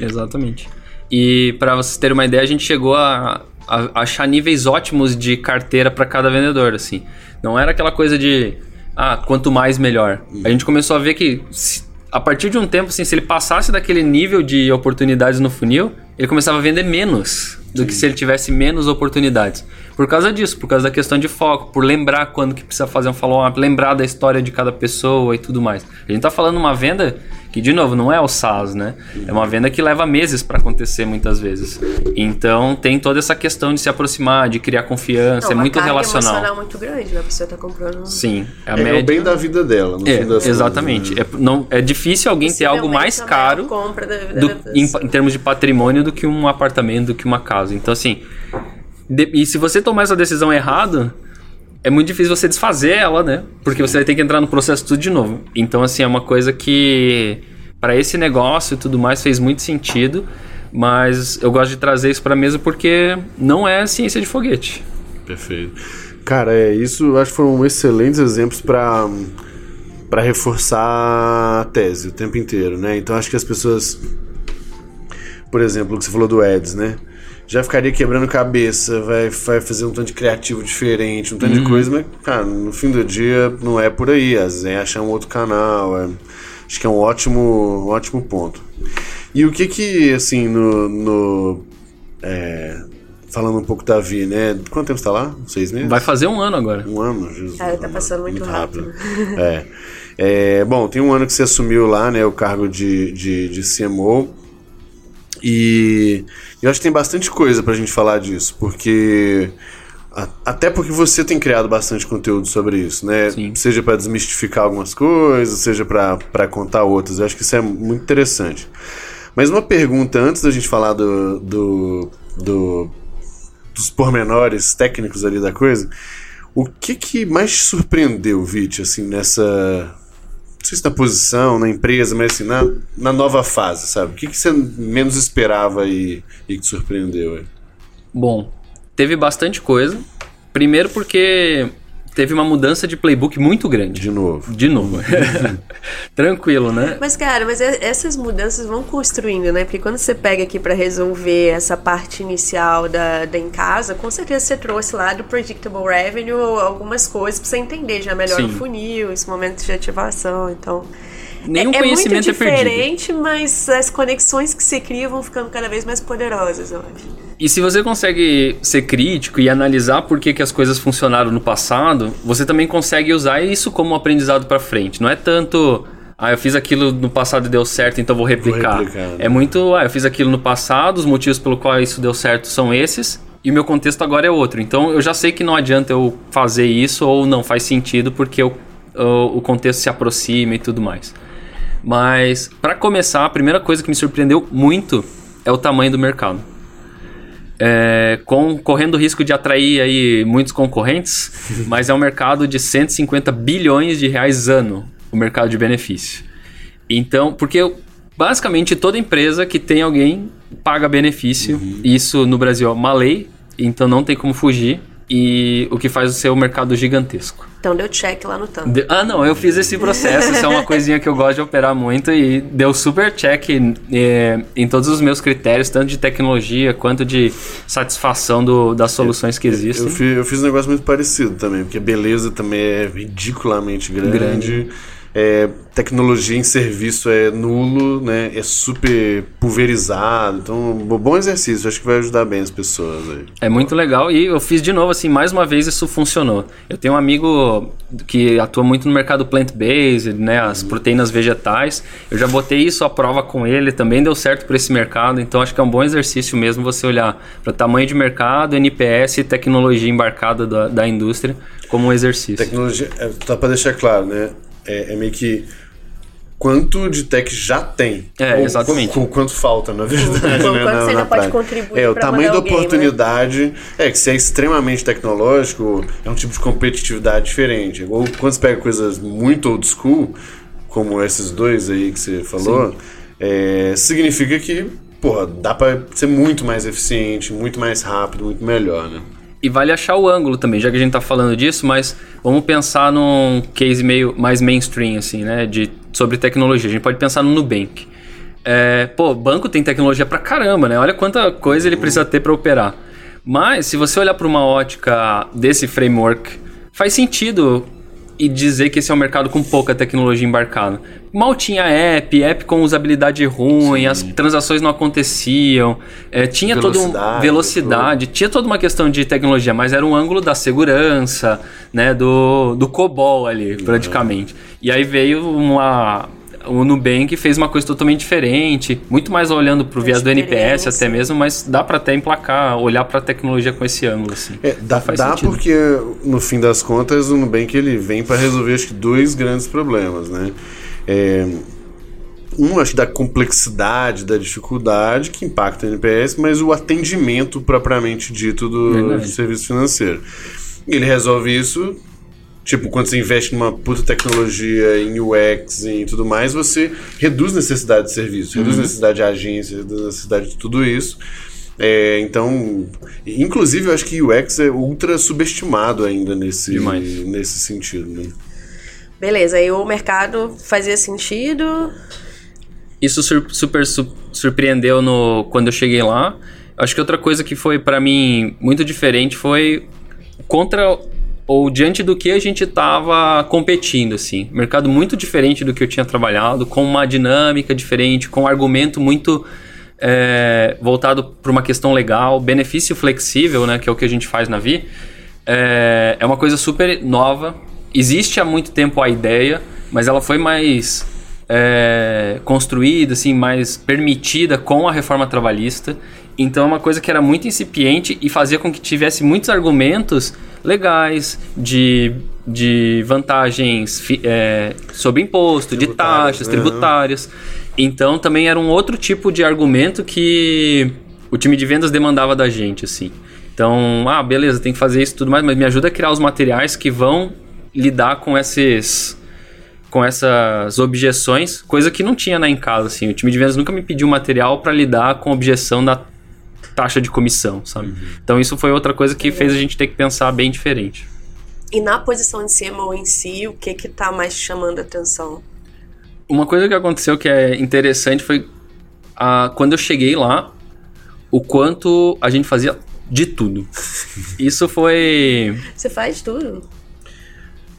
Exatamente. E para vocês terem uma ideia, a gente chegou a, a achar níveis ótimos de carteira para cada vendedor, assim. Não era aquela coisa de ah, quanto mais melhor. A gente começou a ver que se- a partir de um tempo, assim, se ele passasse daquele nível de oportunidades no funil, ele começava a vender menos do que se ele tivesse menos oportunidades. Por causa disso, por causa da questão de foco, por lembrar quando que precisa fazer um follow-up, lembrar da história de cada pessoa e tudo mais. A gente tá falando uma venda Que, de novo, não é o SaaS, né? É uma venda que leva meses para acontecer muitas vezes. Então, tem toda essa questão de se aproximar, de criar confiança, Não, é uma muito relacional. emocional muito grande, né? A pessoa tá comprando. Sim, a É, média... o bem da vida dela, no É, fim das exatamente. contas, né? É, não, é difícil alguém ter algo mais maior caro compra da vida do- em, em termos de patrimônio do que um apartamento, do que uma casa. Então, assim, de- e se você tomar essa decisão errada, é muito difícil você desfazer ela, né? Porque você vai ter que entrar no processo tudo de novo. Então, assim, é uma coisa que, para esse negócio e tudo mais, fez muito sentido. Mas eu gosto de trazer isso pra mesa porque não é ciência de foguete. Perfeito. Cara, é isso. eu Acho que foram excelentes exemplos para para reforçar a tese o tempo inteiro, né? Então acho que as pessoas, por exemplo, o que você falou do Eds, né? Já ficaria quebrando cabeça, vai, vai fazer um tanto de criativo diferente, um tanto de coisa, mas, cara, no fim do dia não é por aí. Às vezes é achar um outro canal. é- acho que é um ótimo, um ótimo ponto. E o que que, assim, no. no é, falando um pouco da Vi, né? Quanto tempo você tá lá? Seis meses? Vai fazer um ano agora. Um ano, Jesus. Cara, tá passando muito rápido. É. É, Bom, tem um ano que você assumiu lá, né, o cargo de, de, de CMO. E eu acho que tem bastante coisa pra gente falar disso, porque. a- Até porque você tem criado bastante conteúdo sobre isso, né? Sim. Seja pra desmistificar algumas coisas, seja pra contar outras. Eu acho que isso é muito interessante. Mas uma pergunta antes da gente falar do, do, do- dos pormenores técnicos ali da coisa. O que que mais te surpreendeu, Vit, assim, nessa. Não sei se na posição, na empresa, mas assim, na, na nova fase, sabe? O que, que você menos esperava e, e que te surpreendeu? Bom, teve bastante coisa. Primeiro porque teve uma mudança de playbook muito grande. De novo. De novo. Tranquilo, né? Mas, cara, mas é- essas mudanças vão construindo, né? Porque quando você pega aqui pra resolver essa parte inicial da, da em casa, com certeza você trouxe lá do Predictable Revenue algumas coisas pra você entender já melhor Sim. o funil, esse momento de ativação. Então. Nenhum é, é conhecimento muito é perdido. diferente, mas as conexões que se criam vão ficando cada vez mais poderosas, eu acho. E se você consegue ser crítico e analisar por que, que as coisas funcionaram no passado, você também consegue usar isso como aprendizado pra frente. Não é tanto, ah, eu fiz aquilo no passado e deu certo, então vou replicar. replicar, né? É muito, ah, eu fiz aquilo no passado, os motivos pelo qual isso deu certo são esses, e o meu contexto agora é outro. Então eu já sei que não adianta eu fazer isso ou não faz sentido porque eu- o, o contexto se aproxima e tudo mais. Mas, pra começar, a primeira coisa que me surpreendeu muito é o tamanho do mercado. É, com, correndo o risco de atrair aí muitos concorrentes, mas é um mercado de 150 bilhões de reais ano, o mercado de benefício. Então, porque basicamente toda empresa que tem alguém paga benefício, isso no Brasil é uma lei, então não tem como fugir, e o que faz o seu mercado gigantesco. Então deu check lá no tanto. De- Ah, não, eu fiz esse processo. Isso é uma coisinha que eu gosto de operar muito e deu super check é, em todos os meus critérios, tanto de tecnologia quanto de satisfação do- das soluções que existem. Eu fiz, eu fiz um negócio muito parecido também, porque beleza também é ridiculamente grande. Grande. É, tecnologia em serviço é nulo, né? É super pulverizado. Então, bo- bom exercício. Acho que vai ajudar bem as pessoas aí. É muito legal e eu fiz de novo, assim, mais uma vez isso funcionou. Eu tenho um amigo que atua muito no mercado plant-based, né, as proteínas vegetais. Eu já botei isso à prova com ele, também deu certo para esse mercado, então acho que é um bom exercício mesmo você olhar para tamanho de mercado, NPS e tecnologia embarcada da, da indústria como um exercício. Tecnologia, é, só pra deixar claro, né? É, é meio que quanto de tech já tem. É, Ou- exatamente. Com, quanto falta, na verdade. Com né, quanto na- você na pode contribuir É, o tamanho da alguém, né? oportunidade é que se é extremamente tecnológico, é um tipo de competitividade diferente. Ou quando você pega coisas muito old school, como esses dois aí que você falou, é, significa que, porra, dá pra ser muito mais eficiente, muito mais rápido, muito melhor, né? E vale achar o ângulo também, já que a gente tá falando disso, mas vamos pensar num case meio mais mainstream, assim, né? De, sobre tecnologia. A gente pode pensar no Nubank. É, pô, banco tem tecnologia pra caramba, né? Olha quanta coisa ele precisa ter pra operar. Mas, se você olhar para uma ótica desse framework, faz sentido e dizer que esse é um mercado com pouca tecnologia embarcada. Mal tinha app, app com usabilidade ruim, as transações não aconteciam, é, tinha todo um Velocidade, velocidade, tinha toda uma questão de tecnologia, mas era um ângulo da segurança, né, do, do COBOL ali, praticamente. E aí veio uma o Nubank fez uma coisa totalmente diferente, muito mais olhando pro viés do NPS até mesmo, mas dá para até emplacar, olhar para a tecnologia com esse ângulo assim. É, dá, dá porque no fim das contas o Nubank ele vem para resolver acho que dois grandes problemas, né? É, um, acho que da complexidade, da dificuldade que impacta o NPS, mas o atendimento propriamente dito do, do serviço financeiro. Ele resolve isso Tipo, quando você investe numa puta tecnologia em UX e tudo mais, você reduz necessidade de serviço, reduz uhum. necessidade de agência, reduz necessidade de tudo isso. É, então, inclusive, eu acho que UX é ultra subestimado ainda nesse, nesse sentido. Né? Beleza, aí o mercado fazia sentido. Isso sur super su surpreendeu no, quando eu cheguei lá. Acho que outra coisa que foi para mim muito diferente foi contra ou diante do que a gente estava competindo, assim. Mercado muito diferente do que eu tinha trabalhado, com uma dinâmica diferente, com um argumento muito é, voltado para uma questão legal, benefício flexível, né, que é o que a gente faz na Vi. É, é uma coisa super nova. Existe há muito tempo a ideia, mas ela foi mais é, construída, assim, mais permitida com a reforma trabalhista. Então é uma coisa que era muito incipiente e fazia com que tivesse muitos argumentos legais de, de vantagens é, sobre imposto, de taxas uhum. tributárias. Então também era um outro tipo de argumento que o time de vendas demandava da gente, assim. Então, ah, beleza, tem que fazer isso e tudo mais, mas me ajuda a criar os materiais que vão lidar com esses com essas objeções, coisa que não tinha na em casa, assim. O time de vendas nunca me pediu material para lidar com objeção da taxa de comissão, sabe? Uhum. Então isso foi outra coisa que fez a gente ter que pensar bem diferente. E na posição de CMO em si, o que que tá mais chamando a atenção? Uma coisa que aconteceu que é interessante foi a, quando eu cheguei lá, o quanto a gente fazia de tudo. Isso foi. Você faz tudo?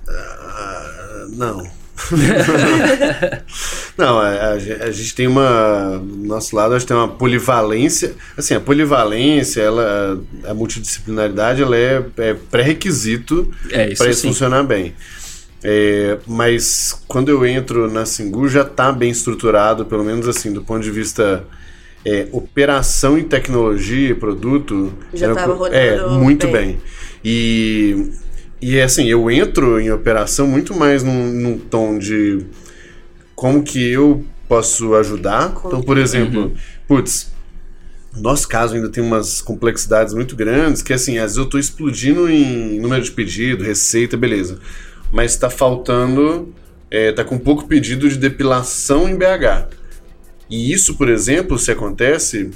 Uh, não. Não, a, a, a, gente tem uma. Do nosso lado, a gente tem uma polivalência. Assim, a polivalência, ela, a multidisciplinaridade, ela é, é pré-requisito é, para isso funcionar bem. É, mas quando eu entro na Singu, já está bem estruturado, pelo menos assim, do ponto de vista. É, operação e tecnologia e produto já estava rodando é, muito bem. bem. E e assim, eu entro em operação muito mais num, num tom de como que eu posso ajudar. Então, por exemplo, uhum. putz, no nosso caso ainda tem umas complexidades muito grandes que assim, às vezes eu estou explodindo em número de pedido, receita, beleza. Mas está faltando, é, tá com pouco pedido de depilação em BH. E isso, por exemplo, se acontece,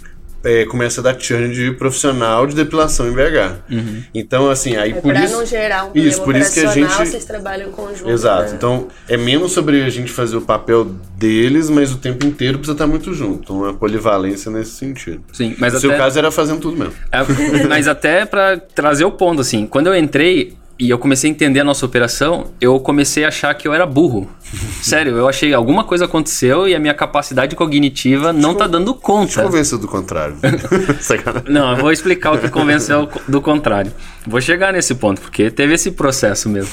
é, começa a dar churn de profissional de depilação em BH. Uhum. Então, assim, aí é por isso. não gerar um isso, por isso que a gente vocês trabalham em conjunto. Exato. Né? Então, é menos sobre a gente fazer o papel deles, mas o tempo inteiro precisa estar muito junto. Então, a polivalência nesse sentido. Sim, mas o até... seu caso era fazendo tudo mesmo. É, mas até para trazer o ponto, assim, quando eu entrei, e eu comecei a entender a nossa operação, eu comecei a achar que eu era burro. Sério, eu achei alguma coisa aconteceu e a minha capacidade cognitiva não tá dando conta. Convenceu do contrário. não, eu vou explicar o que convenceu do contrário. Vou chegar nesse ponto, porque teve esse processo mesmo.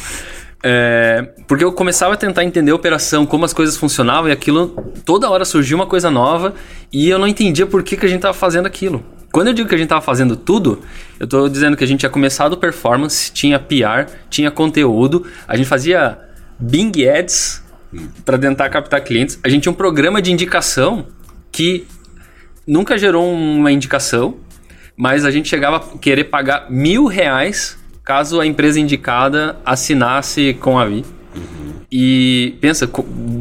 É, porque eu começava a tentar entender a operação, como as coisas funcionavam, e aquilo toda hora surgia uma coisa nova e eu não entendia por que, que a gente estava fazendo aquilo. Quando eu digo que a gente estava fazendo tudo, eu estou dizendo que a gente tinha começado performance, tinha PR, tinha conteúdo, a gente fazia Bing Ads para tentar captar clientes, a gente tinha um programa de indicação que nunca gerou uma indicação, mas a gente chegava a querer pagar mil reais caso a empresa indicada assinasse com a Vi. Uhum. E pensa,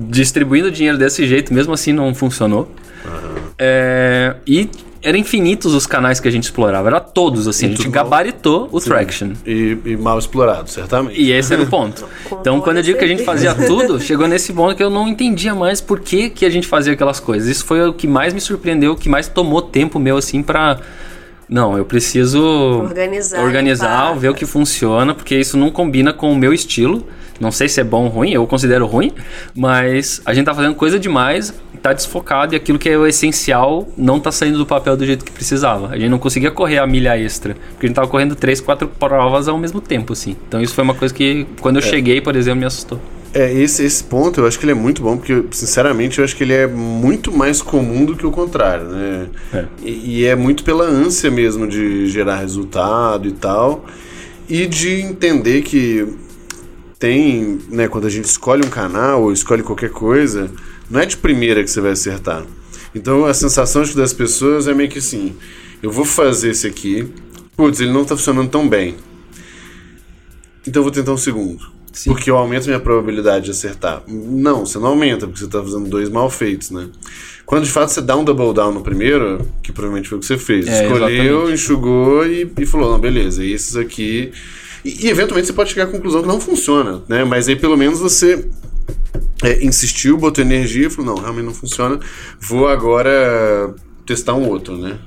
distribuindo dinheiro desse jeito, mesmo assim não funcionou. Uhum. É, e era infinitos os canais que a gente explorava, era todos, assim, e a gente gabaritou mal. o Sim. Traction. E, e, mal explorado, certamente. E esse era o ponto. então, quando eu digo que a gente fazia tudo, chegou nesse ponto que eu não entendia mais por que, que a gente fazia aquelas coisas. Isso foi o que mais me surpreendeu, o que mais tomou tempo meu, assim, pra. Não, eu preciso organizar, organizar ver o que funciona, porque isso não combina com o meu estilo. Não sei se é bom ou ruim, eu considero ruim, mas a gente tá fazendo coisa demais, tá desfocado e aquilo que é o essencial não tá saindo do papel do jeito que precisava. A gente não conseguia correr a milha extra, porque a gente tava correndo três, quatro provas ao mesmo tempo, assim. Então isso foi uma coisa que, quando eu é. cheguei, por exemplo, me assustou. É, esse, esse ponto eu acho que ele é muito bom, porque, sinceramente, eu acho que ele é muito mais comum do que o contrário, né? É. E, e é muito pela ânsia mesmo de gerar resultado e tal. E de entender que tem, né, quando a gente escolhe um canal ou escolhe qualquer coisa, não é de primeira que você vai acertar. Então a sensação das pessoas é meio que assim: eu vou fazer esse aqui, putz, ele não tá funcionando tão bem. Então eu vou tentar um segundo. Sim. Porque eu aumento minha probabilidade de acertar. Não, você não aumenta, porque você tá fazendo dois mal feitos, né? Quando de fato você dá um double down no primeiro, que provavelmente foi o que você fez, É, escolheu, exatamente. enxugou e, e falou: não, beleza, esses aqui. E, e eventualmente você pode chegar à conclusão que não funciona, né? Mas aí pelo menos você é, insistiu, botou energia e falou: não, realmente não funciona, vou agora testar um outro, né?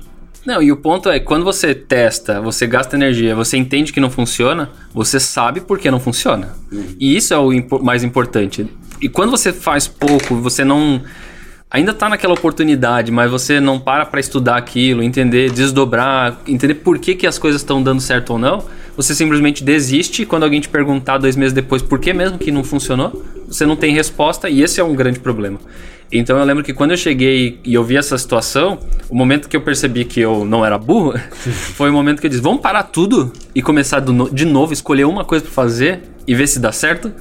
Não, e o ponto é, quando você testa, você gasta energia, você entende que não funciona, você sabe por que não funciona. E isso é o impo- mais importante. E quando você faz pouco, você não. Ainda tá naquela oportunidade, mas você não para pra estudar aquilo, entender, desdobrar, entender por que, que as coisas estão dando certo ou não, você simplesmente desiste e quando alguém te perguntar dois meses depois por que mesmo que não funcionou, você não tem resposta e esse é um grande problema. Então eu lembro que quando eu cheguei e eu vi essa situação, o momento que eu percebi que eu não era burro, foi o momento que eu disse: vamos parar tudo e começar no- de novo, escolher uma coisa pra fazer e ver se dá certo.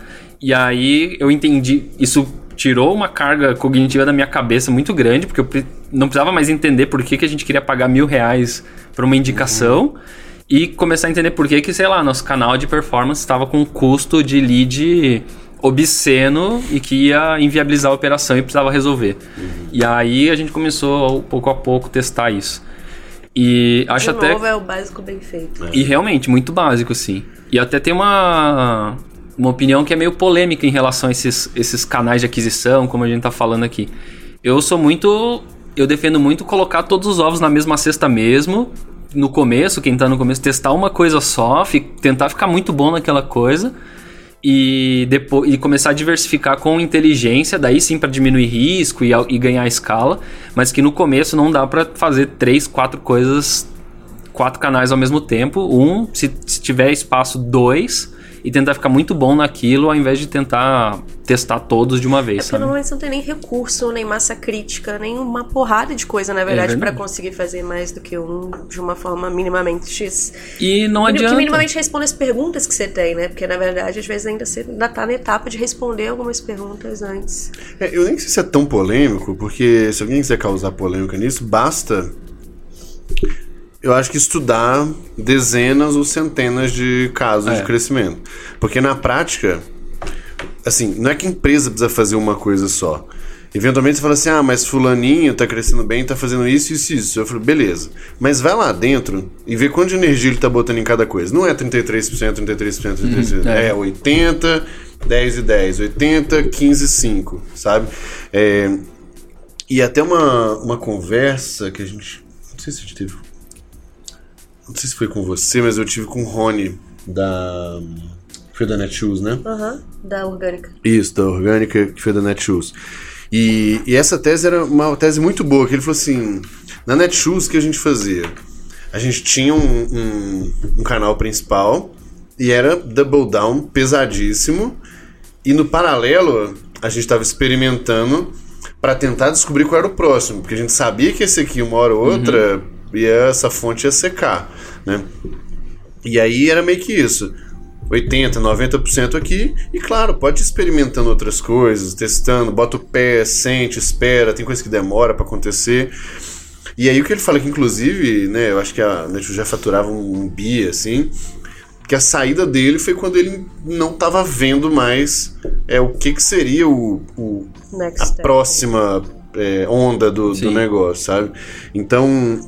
E aí eu entendi, isso tirou uma carga cognitiva da minha cabeça muito grande, porque eu não precisava mais entender por que, que a gente queria pagar mil reais pra uma indicação. E começar a entender por que, que, sei lá, nosso canal de performance estava com um custo de lead obsceno e que ia inviabilizar a operação e precisava resolver. E aí a gente começou, pouco a pouco, testar isso. E acho de até. novo, é o básico bem feito. E realmente, muito básico, sim. E até tem uma, uma opinião que é meio polêmica em relação a esses, esses canais de aquisição, como a gente tá falando aqui. Eu sou muito. Eu defendo muito colocar todos os ovos na mesma cesta mesmo. No começo, quem tá no começo, testar uma coisa só, tentar ficar muito bom naquela coisa. E, depois, e começar a diversificar com inteligência, daí sim para diminuir risco e, e ganhar escala, mas que no começo não dá para fazer três, quatro coisas quatro canais ao mesmo tempo. Um, se, se tiver espaço, dois. E tentar ficar muito bom naquilo ao invés de tentar testar todos de uma É vez, porque sabe? normalmente você não tem nem recurso, nem massa crítica, nem uma porrada de coisa, na verdade, pra verdade. conseguir fazer mais do que um de uma forma minimamente X. E não Que adianta. minimamente responde as perguntas que você tem, né? Porque na verdade, às vezes ainda você ainda tá na etapa de responder algumas perguntas antes. É, eu nem sei se é tão polêmico, porque se alguém quiser causar polêmica nisso, basta. Eu acho que estudar dezenas ou centenas de casos É. de crescimento. Porque na prática, assim, não é que a empresa precisa fazer uma coisa só. Eventualmente você fala assim, ah, mas fulaninho tá crescendo bem, tá fazendo isso, isso, isso. Eu falo, beleza. Mas vai lá dentro e vê quanto de energia ele tá botando em cada coisa. Não é 33%, 33%, 33%. é. é 80, 10 e 10, 80, 15 e 5, sabe? É, e até uma, uma conversa que a gente. Não sei se a gente teve. Não sei se foi com você, mas eu tive com o Rony da. Foi da Netshoes, né? Aham, da orgânica. Isso, da Orgânica, que foi da Netshoes. E, e essa tese era uma tese muito boa, que ele falou assim, na Netshoes, o que a gente fazia? A gente tinha um, um, um canal principal e era double down pesadíssimo, e no paralelo a gente estava experimentando para tentar descobrir qual era o próximo, porque a gente sabia que esse aqui, uma hora ou outra, ia, essa fonte ia secar, né? E aí era meio que isso. 80, 90% aqui, e claro, pode ir experimentando outras coisas, testando, bota o pé, sente, espera, tem coisa que demora pra acontecer. E aí o que ele fala que inclusive, né, eu acho que a Netflix já faturava um, um bi assim, que a saída dele foi quando ele não tava vendo mais é o que que seria o, o Next a step. próxima é, onda do, do negócio, sabe? Então,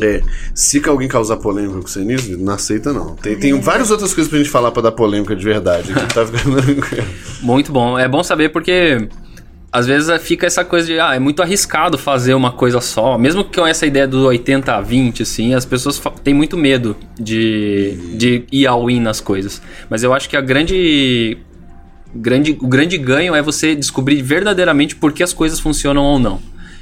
é, se alguém causar polêmica com você nisso, não aceita não. Tem, tem várias outras coisas pra gente falar pra dar polêmica de verdade. Tá ficando... Muito bom. É bom saber porque às vezes fica essa coisa de, ah, é muito arriscado fazer uma coisa só. Mesmo com essa ideia do 80 a 20, assim, as pessoas têm muito medo de, de ir all-in nas coisas. Mas eu acho que a grande, grande. O grande ganho é você descobrir verdadeiramente por que as coisas funcionam ou não.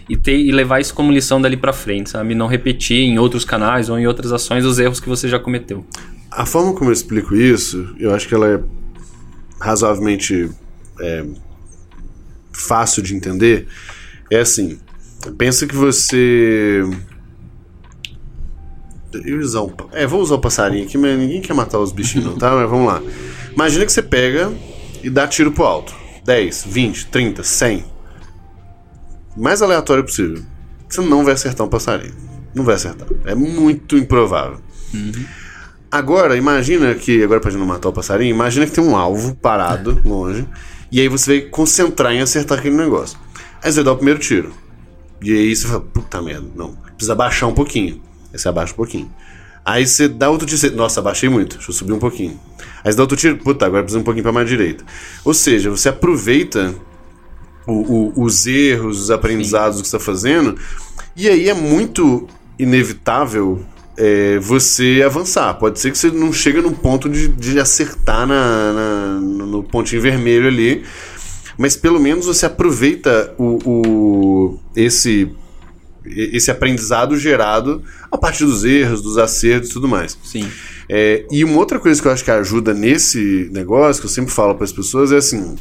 E, ter, e levar isso como lição dali pra frente, sabe? Não repetir em outros canais ou em outras ações os erros que você já cometeu. A forma como eu explico isso, eu acho que ela é razoavelmente é, fácil de entender é assim: pensa que você. Eu usar um, é, vou usar o passarinho aqui, mas ninguém quer matar os bichinhos, não, tá? Mas vamos lá. Imagina que você pega e dá tiro pro alto: 10, 20, 30, 100. Mais aleatório possível. Você não vai acertar um passarinho. Não vai acertar. É muito improvável. Uhum. Agora, imagina que. Agora, pra gente não matar o passarinho, imagina que tem um alvo parado, longe. E aí você vai concentrar em acertar aquele negócio. Aí você dá o primeiro tiro. E aí você fala, puta merda, não. Precisa abaixar um pouquinho. Aí você abaixa um pouquinho. Aí você dá outro tiro. Você, Nossa, abaixei muito. Deixa eu subir um pouquinho. Aí você dá outro tiro. Puta, agora precisa um pouquinho pra mais direita. Ou seja, você aproveita o- o- os erros, os aprendizados que você está fazendo. E aí é muito inevitável é, você avançar. Pode ser que você não chegue num ponto de, de acertar na, na- no pontinho vermelho ali. Mas pelo menos você aproveita o, o- esse, esse aprendizado gerado a partir dos erros, dos acertos e tudo mais. Sim. É, e uma outra coisa que eu acho que ajuda nesse negócio, que eu sempre falo para as pessoas, é assim: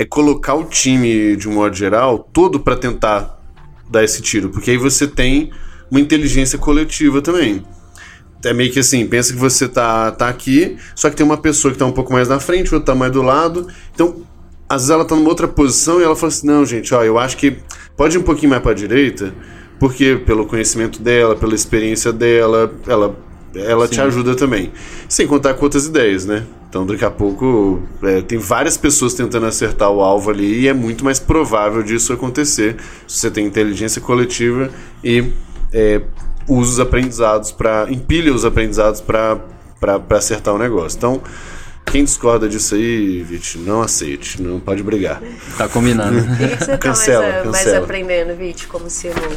é colocar o time, de um modo geral, todo para tentar dar esse tiro, porque aí você tem uma inteligência coletiva também. É meio que assim, pensa que você tá, tá aqui, só que tem uma pessoa que tá um pouco mais na frente, outra tá mais do lado. Então, às vezes ela tá numa outra posição e ela fala assim: não, gente, ó, eu acho que pode ir um pouquinho mais pra direita, porque pelo conhecimento dela, pela experiência dela, ela, ela te Sim. ajuda também. Sem contar com outras ideias, né? Então, daqui a pouco, é, tem várias pessoas tentando acertar o alvo ali e é muito mais provável disso acontecer se você tem inteligência coletiva e é, usa os aprendizados para empilha os aprendizados para acertar o negócio. Então, quem discorda disso aí, Vit, não aceite, não pode brigar. Tá combinado. O que, que você Cancela, tá mais, a- mais cancela. aprendendo, Vit, como CMO?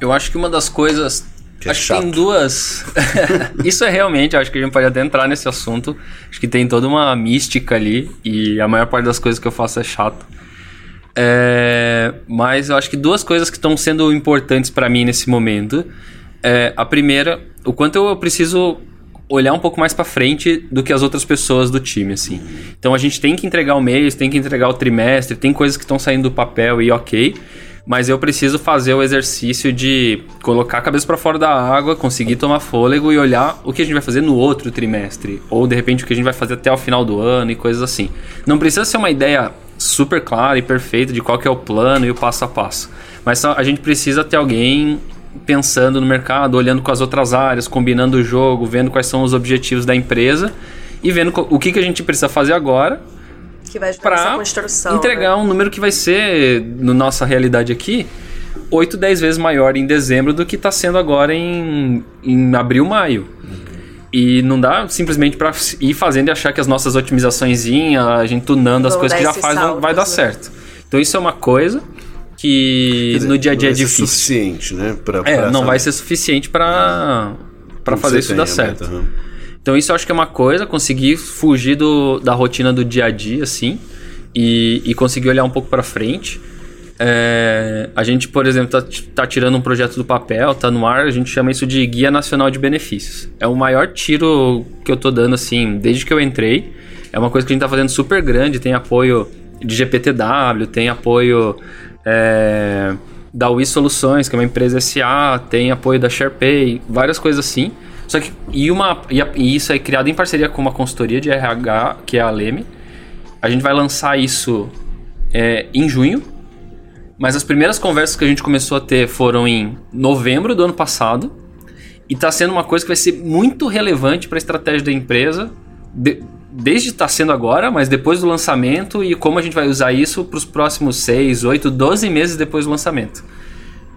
Eu acho que uma das coisas. Que é acho que tem chato. duas. Isso é realmente, acho que a gente pode até entrar nesse assunto. Acho que tem toda uma mística ali. E a maior parte das coisas que eu faço é chato. É, mas eu acho que duas coisas que estão sendo importantes pra mim nesse momento. É, a primeira, o quanto eu preciso olhar um pouco mais pra frente do que as outras pessoas do time, assim. Então a gente tem que entregar o mês, tem que entregar o trimestre, tem coisas que estão saindo do papel e ok. Mas eu preciso fazer o exercício de colocar a cabeça pra fora da água, conseguir tomar fôlego e olhar o que a gente vai fazer no outro trimestre. Ou de repente o que a gente vai fazer até o final do ano e coisas assim. Não precisa ser uma ideia super clara e perfeita de qual que é o plano e o passo a passo. Mas a gente precisa ter alguém pensando no mercado, olhando com as outras áreas, combinando o jogo, vendo quais são os objetivos da empresa e vendo o que, que a gente precisa fazer agora Que vai ajudar nessa para construção. entregar né? um número que vai ser, na nossa realidade aqui, 8, 10 vezes maior em dezembro do que está sendo agora em, em abril, maio. E não dá simplesmente para ir fazendo e achar que as nossas otimizações, a gente tunando as coisas que já faz, vão- vai dar saltos, né? certo. Então isso é uma coisa que dizer, no dia a dia é não vai ser difícil. suficiente, né? Pra, É, pra não essa- vai ser suficiente para para fazer isso dar certo. meta, aham. Então isso eu acho que é uma coisa, conseguir fugir do, da rotina do dia a dia, assim, e, e conseguir olhar um pouco pra frente. É, a gente, por exemplo, tá, tá tirando um projeto do papel, tá no ar, a gente chama isso de Guia Nacional de Benefícios. É o maior tiro que eu tô dando, assim, desde que eu entrei. É uma coisa que a gente tá fazendo super grande, tem apoio de GPTW, tem apoio é, da Wii Soluções, que é uma empresa SA, tem apoio da SharePay, várias coisas assim. Só que, e, uma, e, a- e isso é criado em parceria com uma consultoria de RH, que é a Leme. A gente vai lançar isso é, em junho, mas as primeiras conversas que a gente começou a ter foram em novembro do ano passado. E está sendo uma coisa que vai ser muito relevante para a estratégia da empresa, de- desde estar sendo agora, mas depois do lançamento e como a gente vai usar isso para os próximos 6, 8, 12 meses depois do lançamento.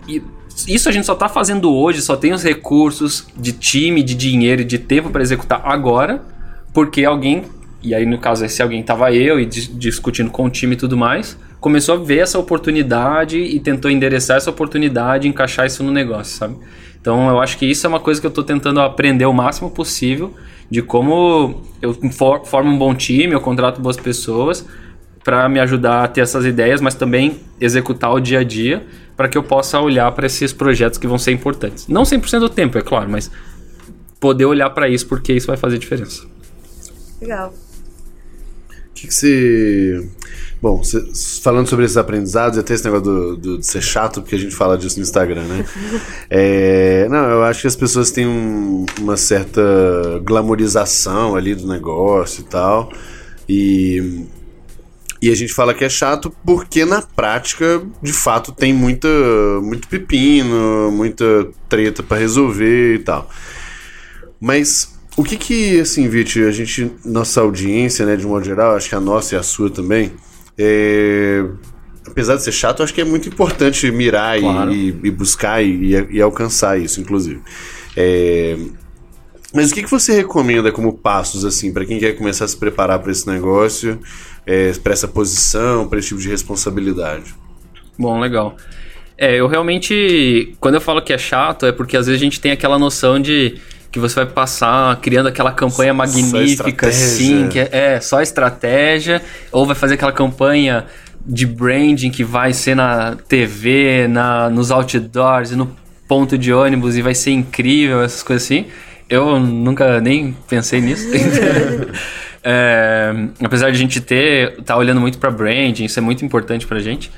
E isso a gente só está fazendo hoje, só tem os recursos de time, de dinheiro e de tempo para executar agora, porque alguém, e aí no caso esse alguém tava eu e dis- discutindo com o time e tudo mais, começou a ver essa oportunidade e tentou endereçar essa oportunidade encaixar isso no negócio, sabe? Então eu acho que isso é uma coisa que eu estou tentando aprender o máximo possível de como eu for- formo um bom time, eu contrato boas pessoas para me ajudar a ter essas ideias, mas também executar o dia a dia para que eu possa olhar para esses projetos que vão ser importantes. Não 100% do tempo, é claro, mas poder olhar para isso porque isso vai fazer diferença. Legal. O que, que você. Bom, cê, falando sobre esses aprendizados, até esse negócio do, do, de ser chato, porque a gente fala disso no Instagram, né? é, não, eu acho que as pessoas têm um, uma certa glamorização ali do negócio e tal. E, e a gente fala que é chato porque na prática, de fato, tem muita, muito pepino, muita treta para resolver e tal. Mas o que que, assim, Vit, a gente, nossa audiência, né, de um modo geral, acho que a nossa e a sua também, é, apesar de ser chato, acho que é muito importante mirar claro. e, e, buscar e, e, alcançar isso, inclusive. É, mas o que, que você recomenda como passos assim para quem quer começar a se preparar para esse negócio, é, para essa posição, para esse tipo de responsabilidade? Bom, legal. É, eu realmente, quando eu falo que é chato, é porque às vezes a gente tem aquela noção de que você vai passar criando aquela campanha magnífica, assim, que é, é, só estratégia, ou vai fazer aquela campanha de branding que vai ser na TV, na, nos outdoors e no ponto de ônibus e vai ser incrível, essas coisas assim. Eu nunca nem pensei nisso. é, apesar de a gente ter, tá olhando muito para branding, isso é muito importante pra gente.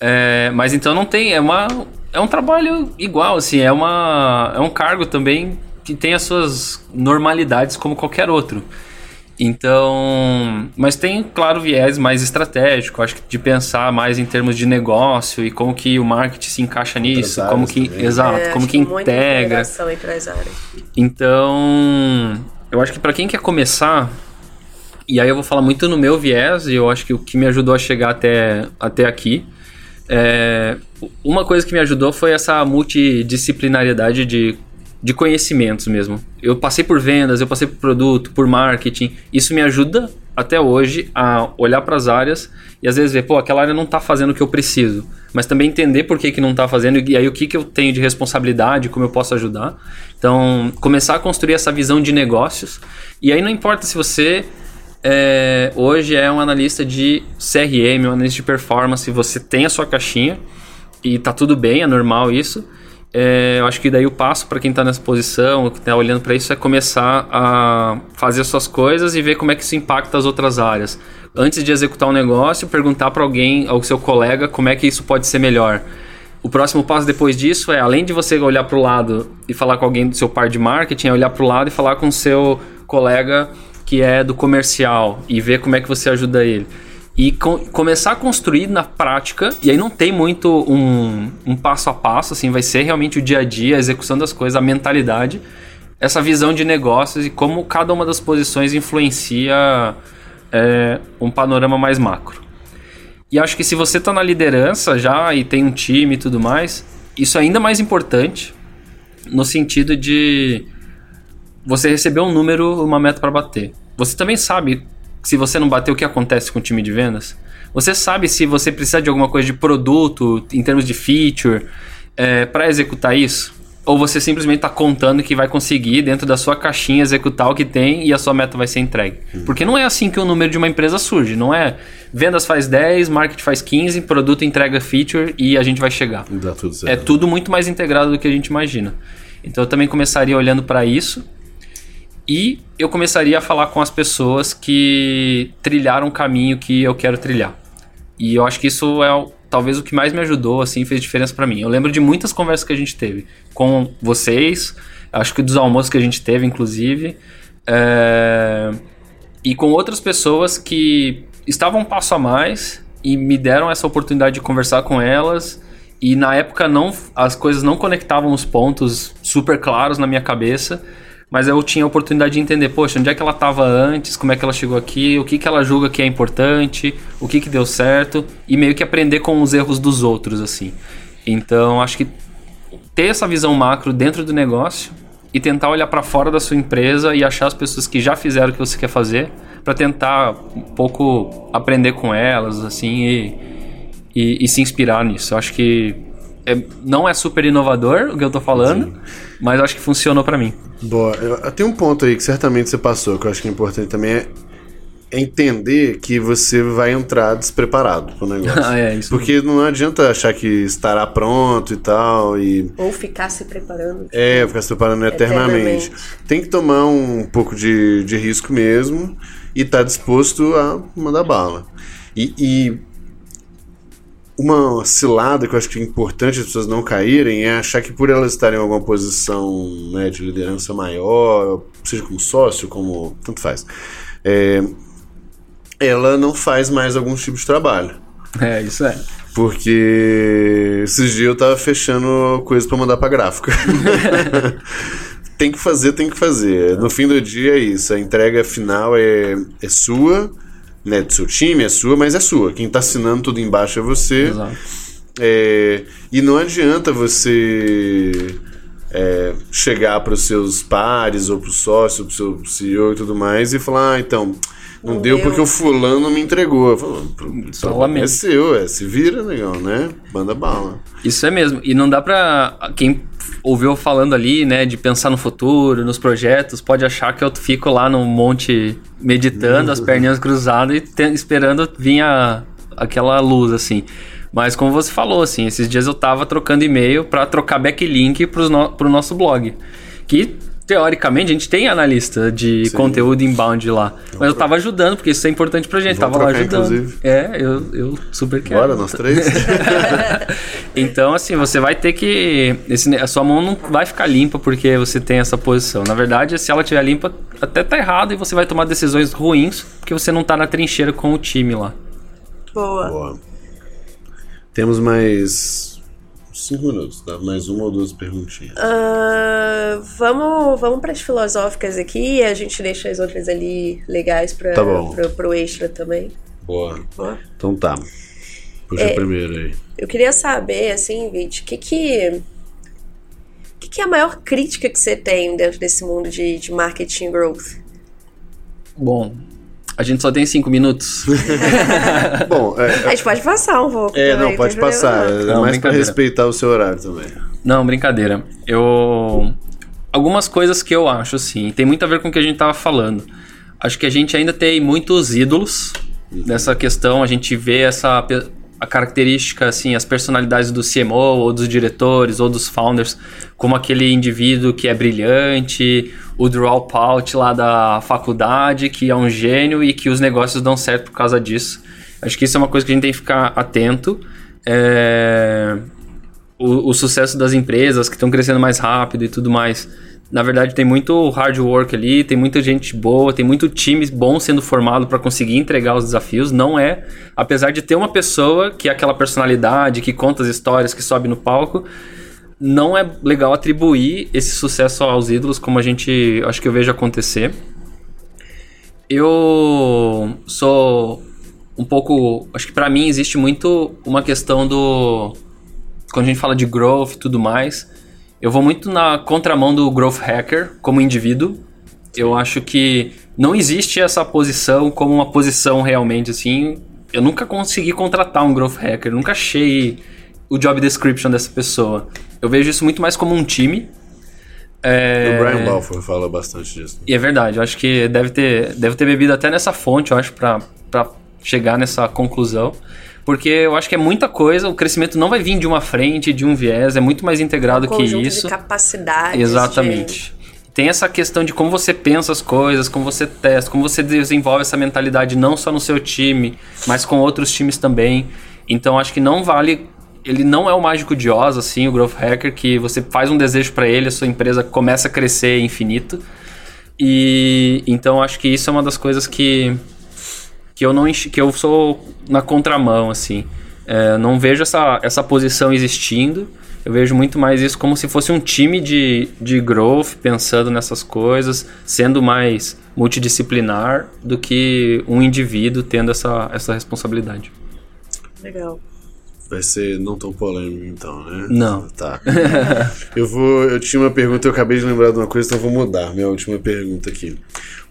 É, mas então não tem, é uma é um trabalho igual, assim, é uma é um cargo também que tem as suas normalidades como qualquer outro. Então, mas tem, claro, viés mais estratégico, acho que de pensar mais em termos de negócio e como que o marketing se encaixa nisso, como que, também. exato, é, como que integra. As áreas. Então, eu acho que para quem quer começar, e aí eu vou falar muito no meu viés, e eu acho que o que me ajudou a chegar até, até aqui, é, uma coisa que me ajudou foi essa multidisciplinariedade de de conhecimentos mesmo. Eu passei por vendas, eu passei por produto, por marketing. Isso me ajuda até hoje a olhar para as áreas e às vezes ver, pô, aquela área não está fazendo o que eu preciso, mas também entender por que, que não está fazendo e aí o que, que eu tenho de responsabilidade, como eu posso ajudar. Então, começar a construir essa visão de negócios. E aí não importa se você é, hoje é um analista de CRM, um analista de performance, você tem a sua caixinha e tá tudo bem, é normal isso é, eu acho que daí o passo para quem está nessa posição, que está olhando para isso, é começar a fazer as suas coisas e ver como é que isso impacta as outras áreas. Antes de executar um negócio, perguntar para alguém, ao seu colega, como é que isso pode ser melhor. O próximo passo depois disso é, além de você olhar para o lado e falar com alguém do seu par de marketing, é olhar para o lado e falar com o seu colega que é do comercial e ver como é que você ajuda ele e com, começar a construir na prática, e aí não tem muito um, um passo a passo, assim, vai ser realmente o dia a dia, a execução das coisas, a mentalidade, essa visão de negócios e como cada uma das posições influencia é, um panorama mais macro. E acho que se você está na liderança já e tem um time e tudo mais, isso é ainda mais importante no sentido de você receber um número, uma meta para bater. Você também sabe se você não bater, o que acontece com o time de vendas? Você sabe se você precisa de alguma coisa de produto, em termos de feature, é, para executar isso? Ou você simplesmente está contando que vai conseguir, dentro da sua caixinha, executar o que tem e a sua meta vai ser entregue? Uhum. Porque não é assim que o número de uma empresa surge. Não é vendas faz 10, marketing faz 15, produto entrega feature e a gente vai chegar. Dá tudo certo. É tudo muito mais integrado do que a gente imagina. Então eu também começaria olhando para isso e eu começaria a falar com as pessoas que trilharam o caminho que eu quero trilhar. E eu acho que isso é talvez o que mais me ajudou, assim, fez diferença para mim. Eu lembro de muitas conversas que a gente teve com vocês, acho que dos almoços que a gente teve, inclusive, é... e com outras pessoas que estavam um passo a mais e me deram essa oportunidade de conversar com elas. E na época não, as coisas não conectavam os pontos super claros na minha cabeça mas eu tinha a oportunidade de entender, poxa, onde é que ela estava antes, como é que ela chegou aqui, o que, que ela julga que é importante, o que, que deu certo, e meio que aprender com os erros dos outros, assim. Então, acho que ter essa visão macro dentro do negócio e tentar olhar para fora da sua empresa e achar as pessoas que já fizeram o que você quer fazer, para tentar um pouco aprender com elas, assim, e, e, e se inspirar nisso. Acho que é, não é super inovador o que eu tô falando, Sim. mas acho que funcionou para mim. Boa, eu, tem um ponto aí que certamente você passou, que eu acho que é importante também, é entender que você vai entrar despreparado pro negócio. Ah, é, isso Porque não adianta achar que estará pronto e tal, e Ou ficar se preparando. tipo, é, ficar se preparando eternamente. Eternamente. Tem que tomar um pouco de, de risco mesmo e estar disposto a mandar bala. E, e uma cilada que eu acho que é importante as pessoas não caírem é achar que por elas estarem em alguma posição né, de liderança maior, seja como sócio, como. tanto faz. é, ela não faz mais algum tipo de trabalho. É, isso é. Porque esses dias eu tava fechando coisa pra mandar pra gráfica. tem que fazer, tem que fazer. No fim do dia é isso. A entrega final é, é sua, né? Do seu time, é sua, mas é sua. Quem tá assinando tudo embaixo é você. Exato. É, e não adianta você é, chegar para os seus pares ou para o sócio, para o seu CEO e tudo mais e falar, ah, então, não, Não deu deu. porque o fulano me entregou. Eu falo, Só "Pô, lamento." é seu, é, se vira, legal, né? Manda bala. Isso é mesmo. E não dá pra. Quem ouviu falando ali, né, de pensar no futuro, nos projetos, pode achar que eu fico lá no monte meditando, as perninhas cruzadas e te- esperando vir a- aquela luz, assim. Mas como você falou, assim, esses dias eu tava trocando e-mail pra trocar backlink pros no, pro nosso blog. Que, teoricamente, a gente tem analista de Sim. conteúdo inbound lá. Mas eu tava ajudando, porque isso é importante pra gente. Vamos tava lá trocar, ajudando. inclusive. É, eu, eu super quero. Bora, nós três? Então, assim, você vai ter que. esse- a sua mão não vai ficar limpa porque você tem essa posição. Na verdade, se ela estiver limpa, até tá errado e você vai tomar decisões ruins porque você não tá na trincheira com o time lá. Boa. Boa. Temos mais cinco minutos, tá? Mais uma ou duas perguntinhas. Ah, vamos vamos para as filosóficas aqui e a gente deixa as outras ali legais para Tá pro extra também. Boa. Boa. Então tá. Puxa É. a primeira aí. Eu queria saber, assim, Vit, o que que. O que, que é a maior crítica que você tem dentro desse mundo de, de marketing growth? Bom, a gente só tem cinco minutos. Bom, é, A gente pode passar um pouco. é, também, não, pode passar. não. É Não, mais pra brincadeira. respeitar o seu horário também. Não, brincadeira. Eu. Algumas coisas que eu acho, assim, tem muito a ver com o que a gente tava falando. Acho que a gente ainda tem muitos ídolos nessa questão. A gente vê essa. A característica, assim, as personalidades do CMO, ou dos diretores, ou dos founders, como aquele indivíduo que é brilhante, o dropout lá da faculdade, que é um gênio e que os negócios dão certo por causa disso. Acho que isso é uma coisa que a gente tem que ficar atento. É o, o sucesso das empresas que estão crescendo mais rápido e tudo mais. Na verdade, tem muito hard work ali, tem muita gente boa, tem muito time bom sendo formado para conseguir entregar os desafios. Não é, apesar de ter uma pessoa que é aquela personalidade, que conta as histórias, que sobe no palco, não é legal atribuir esse sucesso aos ídolos, como a gente acho que eu vejo acontecer. Eu sou um pouco, acho que para mim existe muito uma questão do quando a gente fala de growth e tudo mais, eu vou muito na contramão do growth hacker como indivíduo. Eu acho que não existe essa posição como uma posição realmente assim. Eu nunca consegui contratar um growth hacker, nunca achei o job description dessa pessoa. Eu vejo isso muito mais como um time. É... O Brian Balfour fala bastante disso. E é verdade, eu acho que deve ter, deve ter bebido até nessa fonte, eu acho, pra chegar nessa conclusão. Porque eu acho que é muita coisa, o crescimento não vai vir de uma frente, de um viés, é muito mais integrado que Conjunto isso. de capacidades. Exatamente. Tem essa questão de como você pensa as coisas, como você testa, como você desenvolve essa mentalidade não só no seu time, mas com outros times também. Então acho que não vale. Ele não é o mágico de Oz, assim, o Growth Hacker, que você faz um desejo para ele, a sua empresa começa a crescer infinito. E então acho que isso é uma das coisas que que eu não enx- que eu sou na contramão assim. É, não vejo essa, essa posição existindo. Eu vejo muito mais isso como se fosse um time de, de growth pensando nessas coisas, sendo mais multidisciplinar do que um indivíduo tendo essa, essa responsabilidade. Legal. Vai ser não tão polêmico, então, né? Não. Tá. eu vou. Eu tinha uma pergunta, eu acabei de lembrar de uma coisa, então eu vou mudar. Minha última pergunta aqui.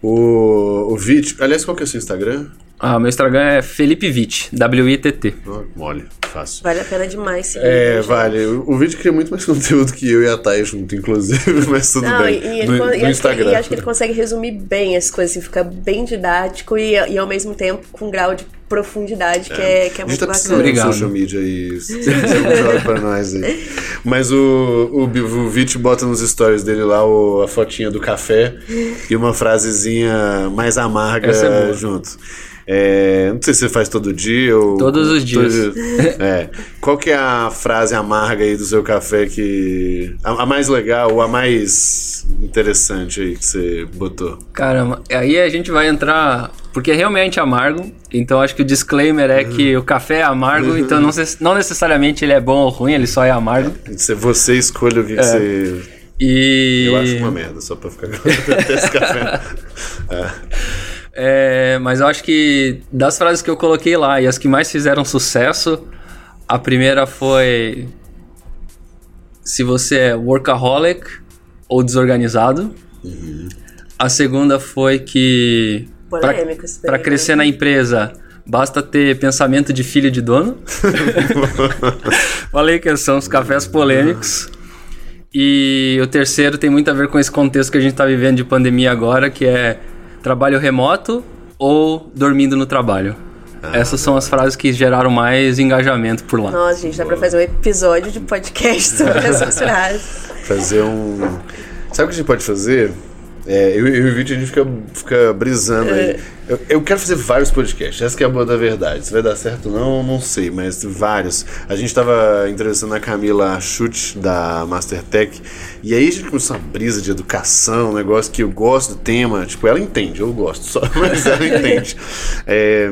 O, o Vit. Aliás, qual que é o seu Instagram? Ah, meu Instagram é Felipe Witt, W-I-T-T. Mole, fácil. Vale a pena demais seguir. É, gente. vale. O, o vídeo cria muito mais conteúdo que eu e a Thay junto, inclusive, mas tudo Não, bem. e, e e acho que, Instagram. e acho que ele consegue resumir bem as coisas, assim, fica bem didático e, e ao mesmo tempo com um grau de profundidade que é, que é a gente muito tá precisando bacana. de Obrigado. social media aí. Sempre joga pra nós aí. Mas o, o, o Vit bota nos stories dele lá o- a fotinha do café e uma frasezinha mais amarga é boa. junto. É, não sei se você faz todo dia ou. Todos os dias. todo dia. É. Qual que é a frase amarga aí do seu café que. A, a mais legal ou a mais interessante aí que você botou? Caramba, aí a gente vai entrar. Porque é realmente amargo. Então acho que o disclaimer é que o café é amargo, então não, não necessariamente ele é bom ou ruim, ele só é amargo. Você, você escolhe o que, que você. E. Eu acho uma merda, só pra ficar esse café. É. É, mas eu acho que das frases que eu coloquei lá e as que mais fizeram sucesso, a primeira foi se você é workaholic ou desorganizado. A segunda foi que daí, pra né? crescer na empresa basta ter pensamento de filho de dono. Falei que são os cafés polêmicos. E o terceiro tem muito a ver com esse contexto que a gente está vivendo de pandemia agora, que é trabalho remoto ou dormindo no trabalho. Essas são as frases que geraram mais engajamento por lá. Nossa, gente, dá pra fazer um episódio de podcast sobre essas frases. Fazer um. Sabe o que a gente pode fazer? É, eu, eu e o Vítor, a gente fica, fica brisando aí. Eu, eu quero fazer vários podcasts, essa é a boa da verdade. Se vai dar certo não, não sei, mas vários. A gente tava entrevistando a Camila Chute, da Mastertech, e aí a gente começou uma brisa de educação, um negócio que eu gosto do tema. Tipo, ela entende, eu gosto só, mas ela entende. É,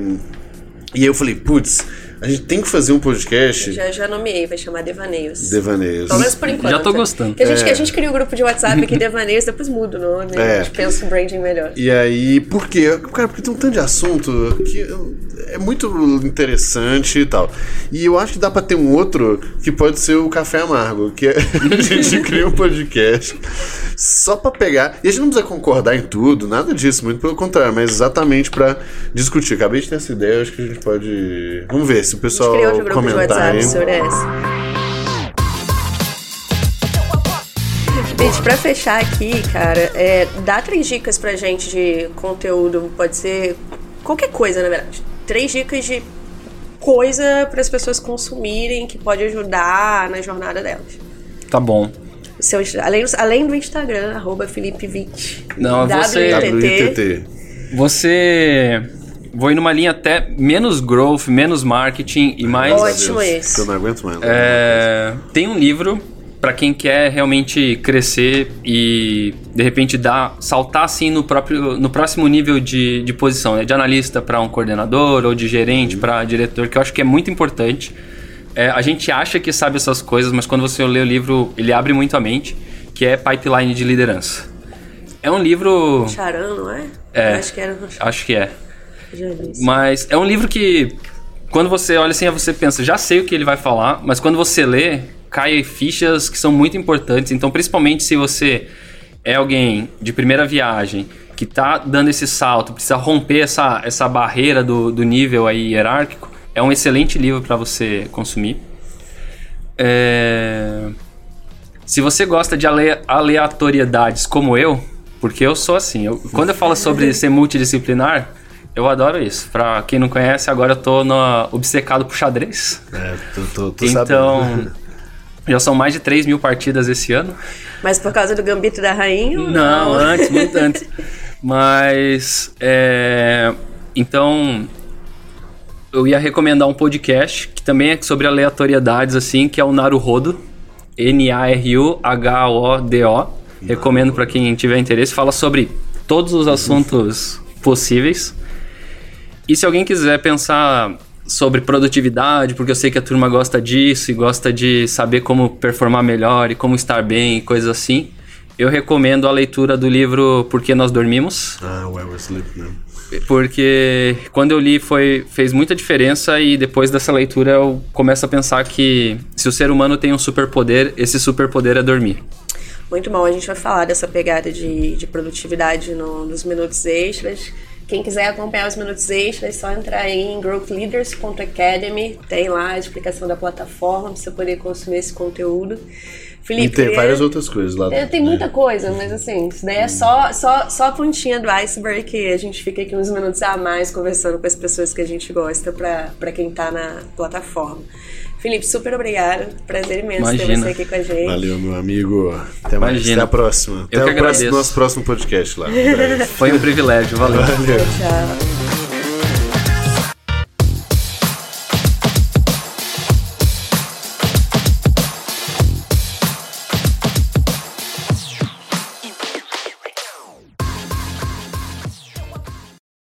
e aí eu falei, putz, a gente tem que fazer um podcast Já, já nomeei, vai chamar Devaneios. devaneios. Pelo menos por enquanto. Já tô gostando. Que a, gente, É. que a gente cria o grupo de WhatsApp aqui, Devaneios, depois muda o nome. É. A gente pensa o branding melhor. E aí, por quê? Cara, porque tem um tanto de assunto que é muito interessante e tal. E eu acho que dá pra ter um outro que pode ser o Café Amargo, que é, a gente cria um podcast só pra pegar. E a gente não precisa concordar em tudo, nada disso, muito pelo contrário, mas exatamente pra discutir. Acabei de ter essa ideia, acho que a gente pode. Vamos ver se o A gente pessoal criou outro grupo de comentar WhatsApp aí. sobre essa. Gente, pra fechar aqui, cara, é, dá três dicas pra gente de conteúdo, pode ser qualquer coisa, na verdade. Três dicas de coisa para as pessoas consumirem que pode ajudar na jornada delas. Tá bom. Seu, além, do- além do Instagram, arroba Felipe Vitt. Não, você- WITT. Você. Vou ir numa linha até menos growth, menos marketing e mais. Ótimo esse. Que eu não aguento mais. É, tem um livro para quem quer realmente crescer e de repente dar saltar assim no próprio no próximo nível de, de posição, né? de analista para um coordenador ou de gerente para diretor, que eu acho que é muito importante. É, a gente acha que sabe essas coisas, mas quando você lê o livro, ele abre muito a mente, que é Pipeline de Liderança. É um livro, Charan, não é? É. Acho que era. acho que é. Já. Mas é um livro que, quando você olha assim, você pensa, já sei o que ele vai falar, mas quando você lê, cai fichas que são muito importantes. Então, principalmente se você é alguém de primeira viagem, que tá dando esse salto, precisa romper essa, essa barreira do, do nível aí hierárquico, é um excelente livro para você consumir. É... Se você gosta de ale- aleatoriedades como eu, porque eu sou assim, eu- quando eu falo sobre ser multidisciplinar, eu adoro isso. Pra quem não conhece, agora eu tô no, obcecado por xadrez. É, tô, tô, tô então, sabendo. já são mais de 3 mil partidas esse ano. Mas por causa do Gambito da Rainha? ou Não, antes, muito antes. Mas, é, então, eu ia recomendar um podcast que também é sobre aleatoriedades, assim, que é o Naruhodo. N-A-R-U-H-O-D-O. Recomendo para quem tiver interesse. Fala sobre todos os assuntos possíveis. E se alguém quiser pensar sobre produtividade, porque eu sei que a turma gosta disso e gosta de saber como performar melhor e como estar bem e coisas assim, eu recomendo a leitura do livro Por que Nós Dormimos, Ah, o Ever Sleep, né? porque quando eu li foi, fez muita diferença e depois dessa leitura eu começo a pensar que se o ser humano tem um superpoder, esse superpoder é dormir. Muito bom, a gente vai falar dessa pegada de, de produtividade no- nos minutos extras. Quem quiser acompanhar os minutos extras, é só entrar em growthleaders.academy. Tem lá a explicação da plataforma para você poder consumir esse conteúdo. Felipe, e tem várias outras coisas lá. É, tem muita coisa, mas assim, isso daí é só, só, só a pontinha do iceberg que a gente fica aqui uns minutos a mais conversando com as pessoas que a gente gosta para quem tá na plataforma. Felipe, super obrigado. Prazer imenso Imagina. ter você aqui com a gente. Valeu, meu amigo. Até mais. Imagina. Até a próxima. Eu Até que agradeço. nosso próximo podcast lá. Foi um privilégio. Valeu. Valeu. Tchau.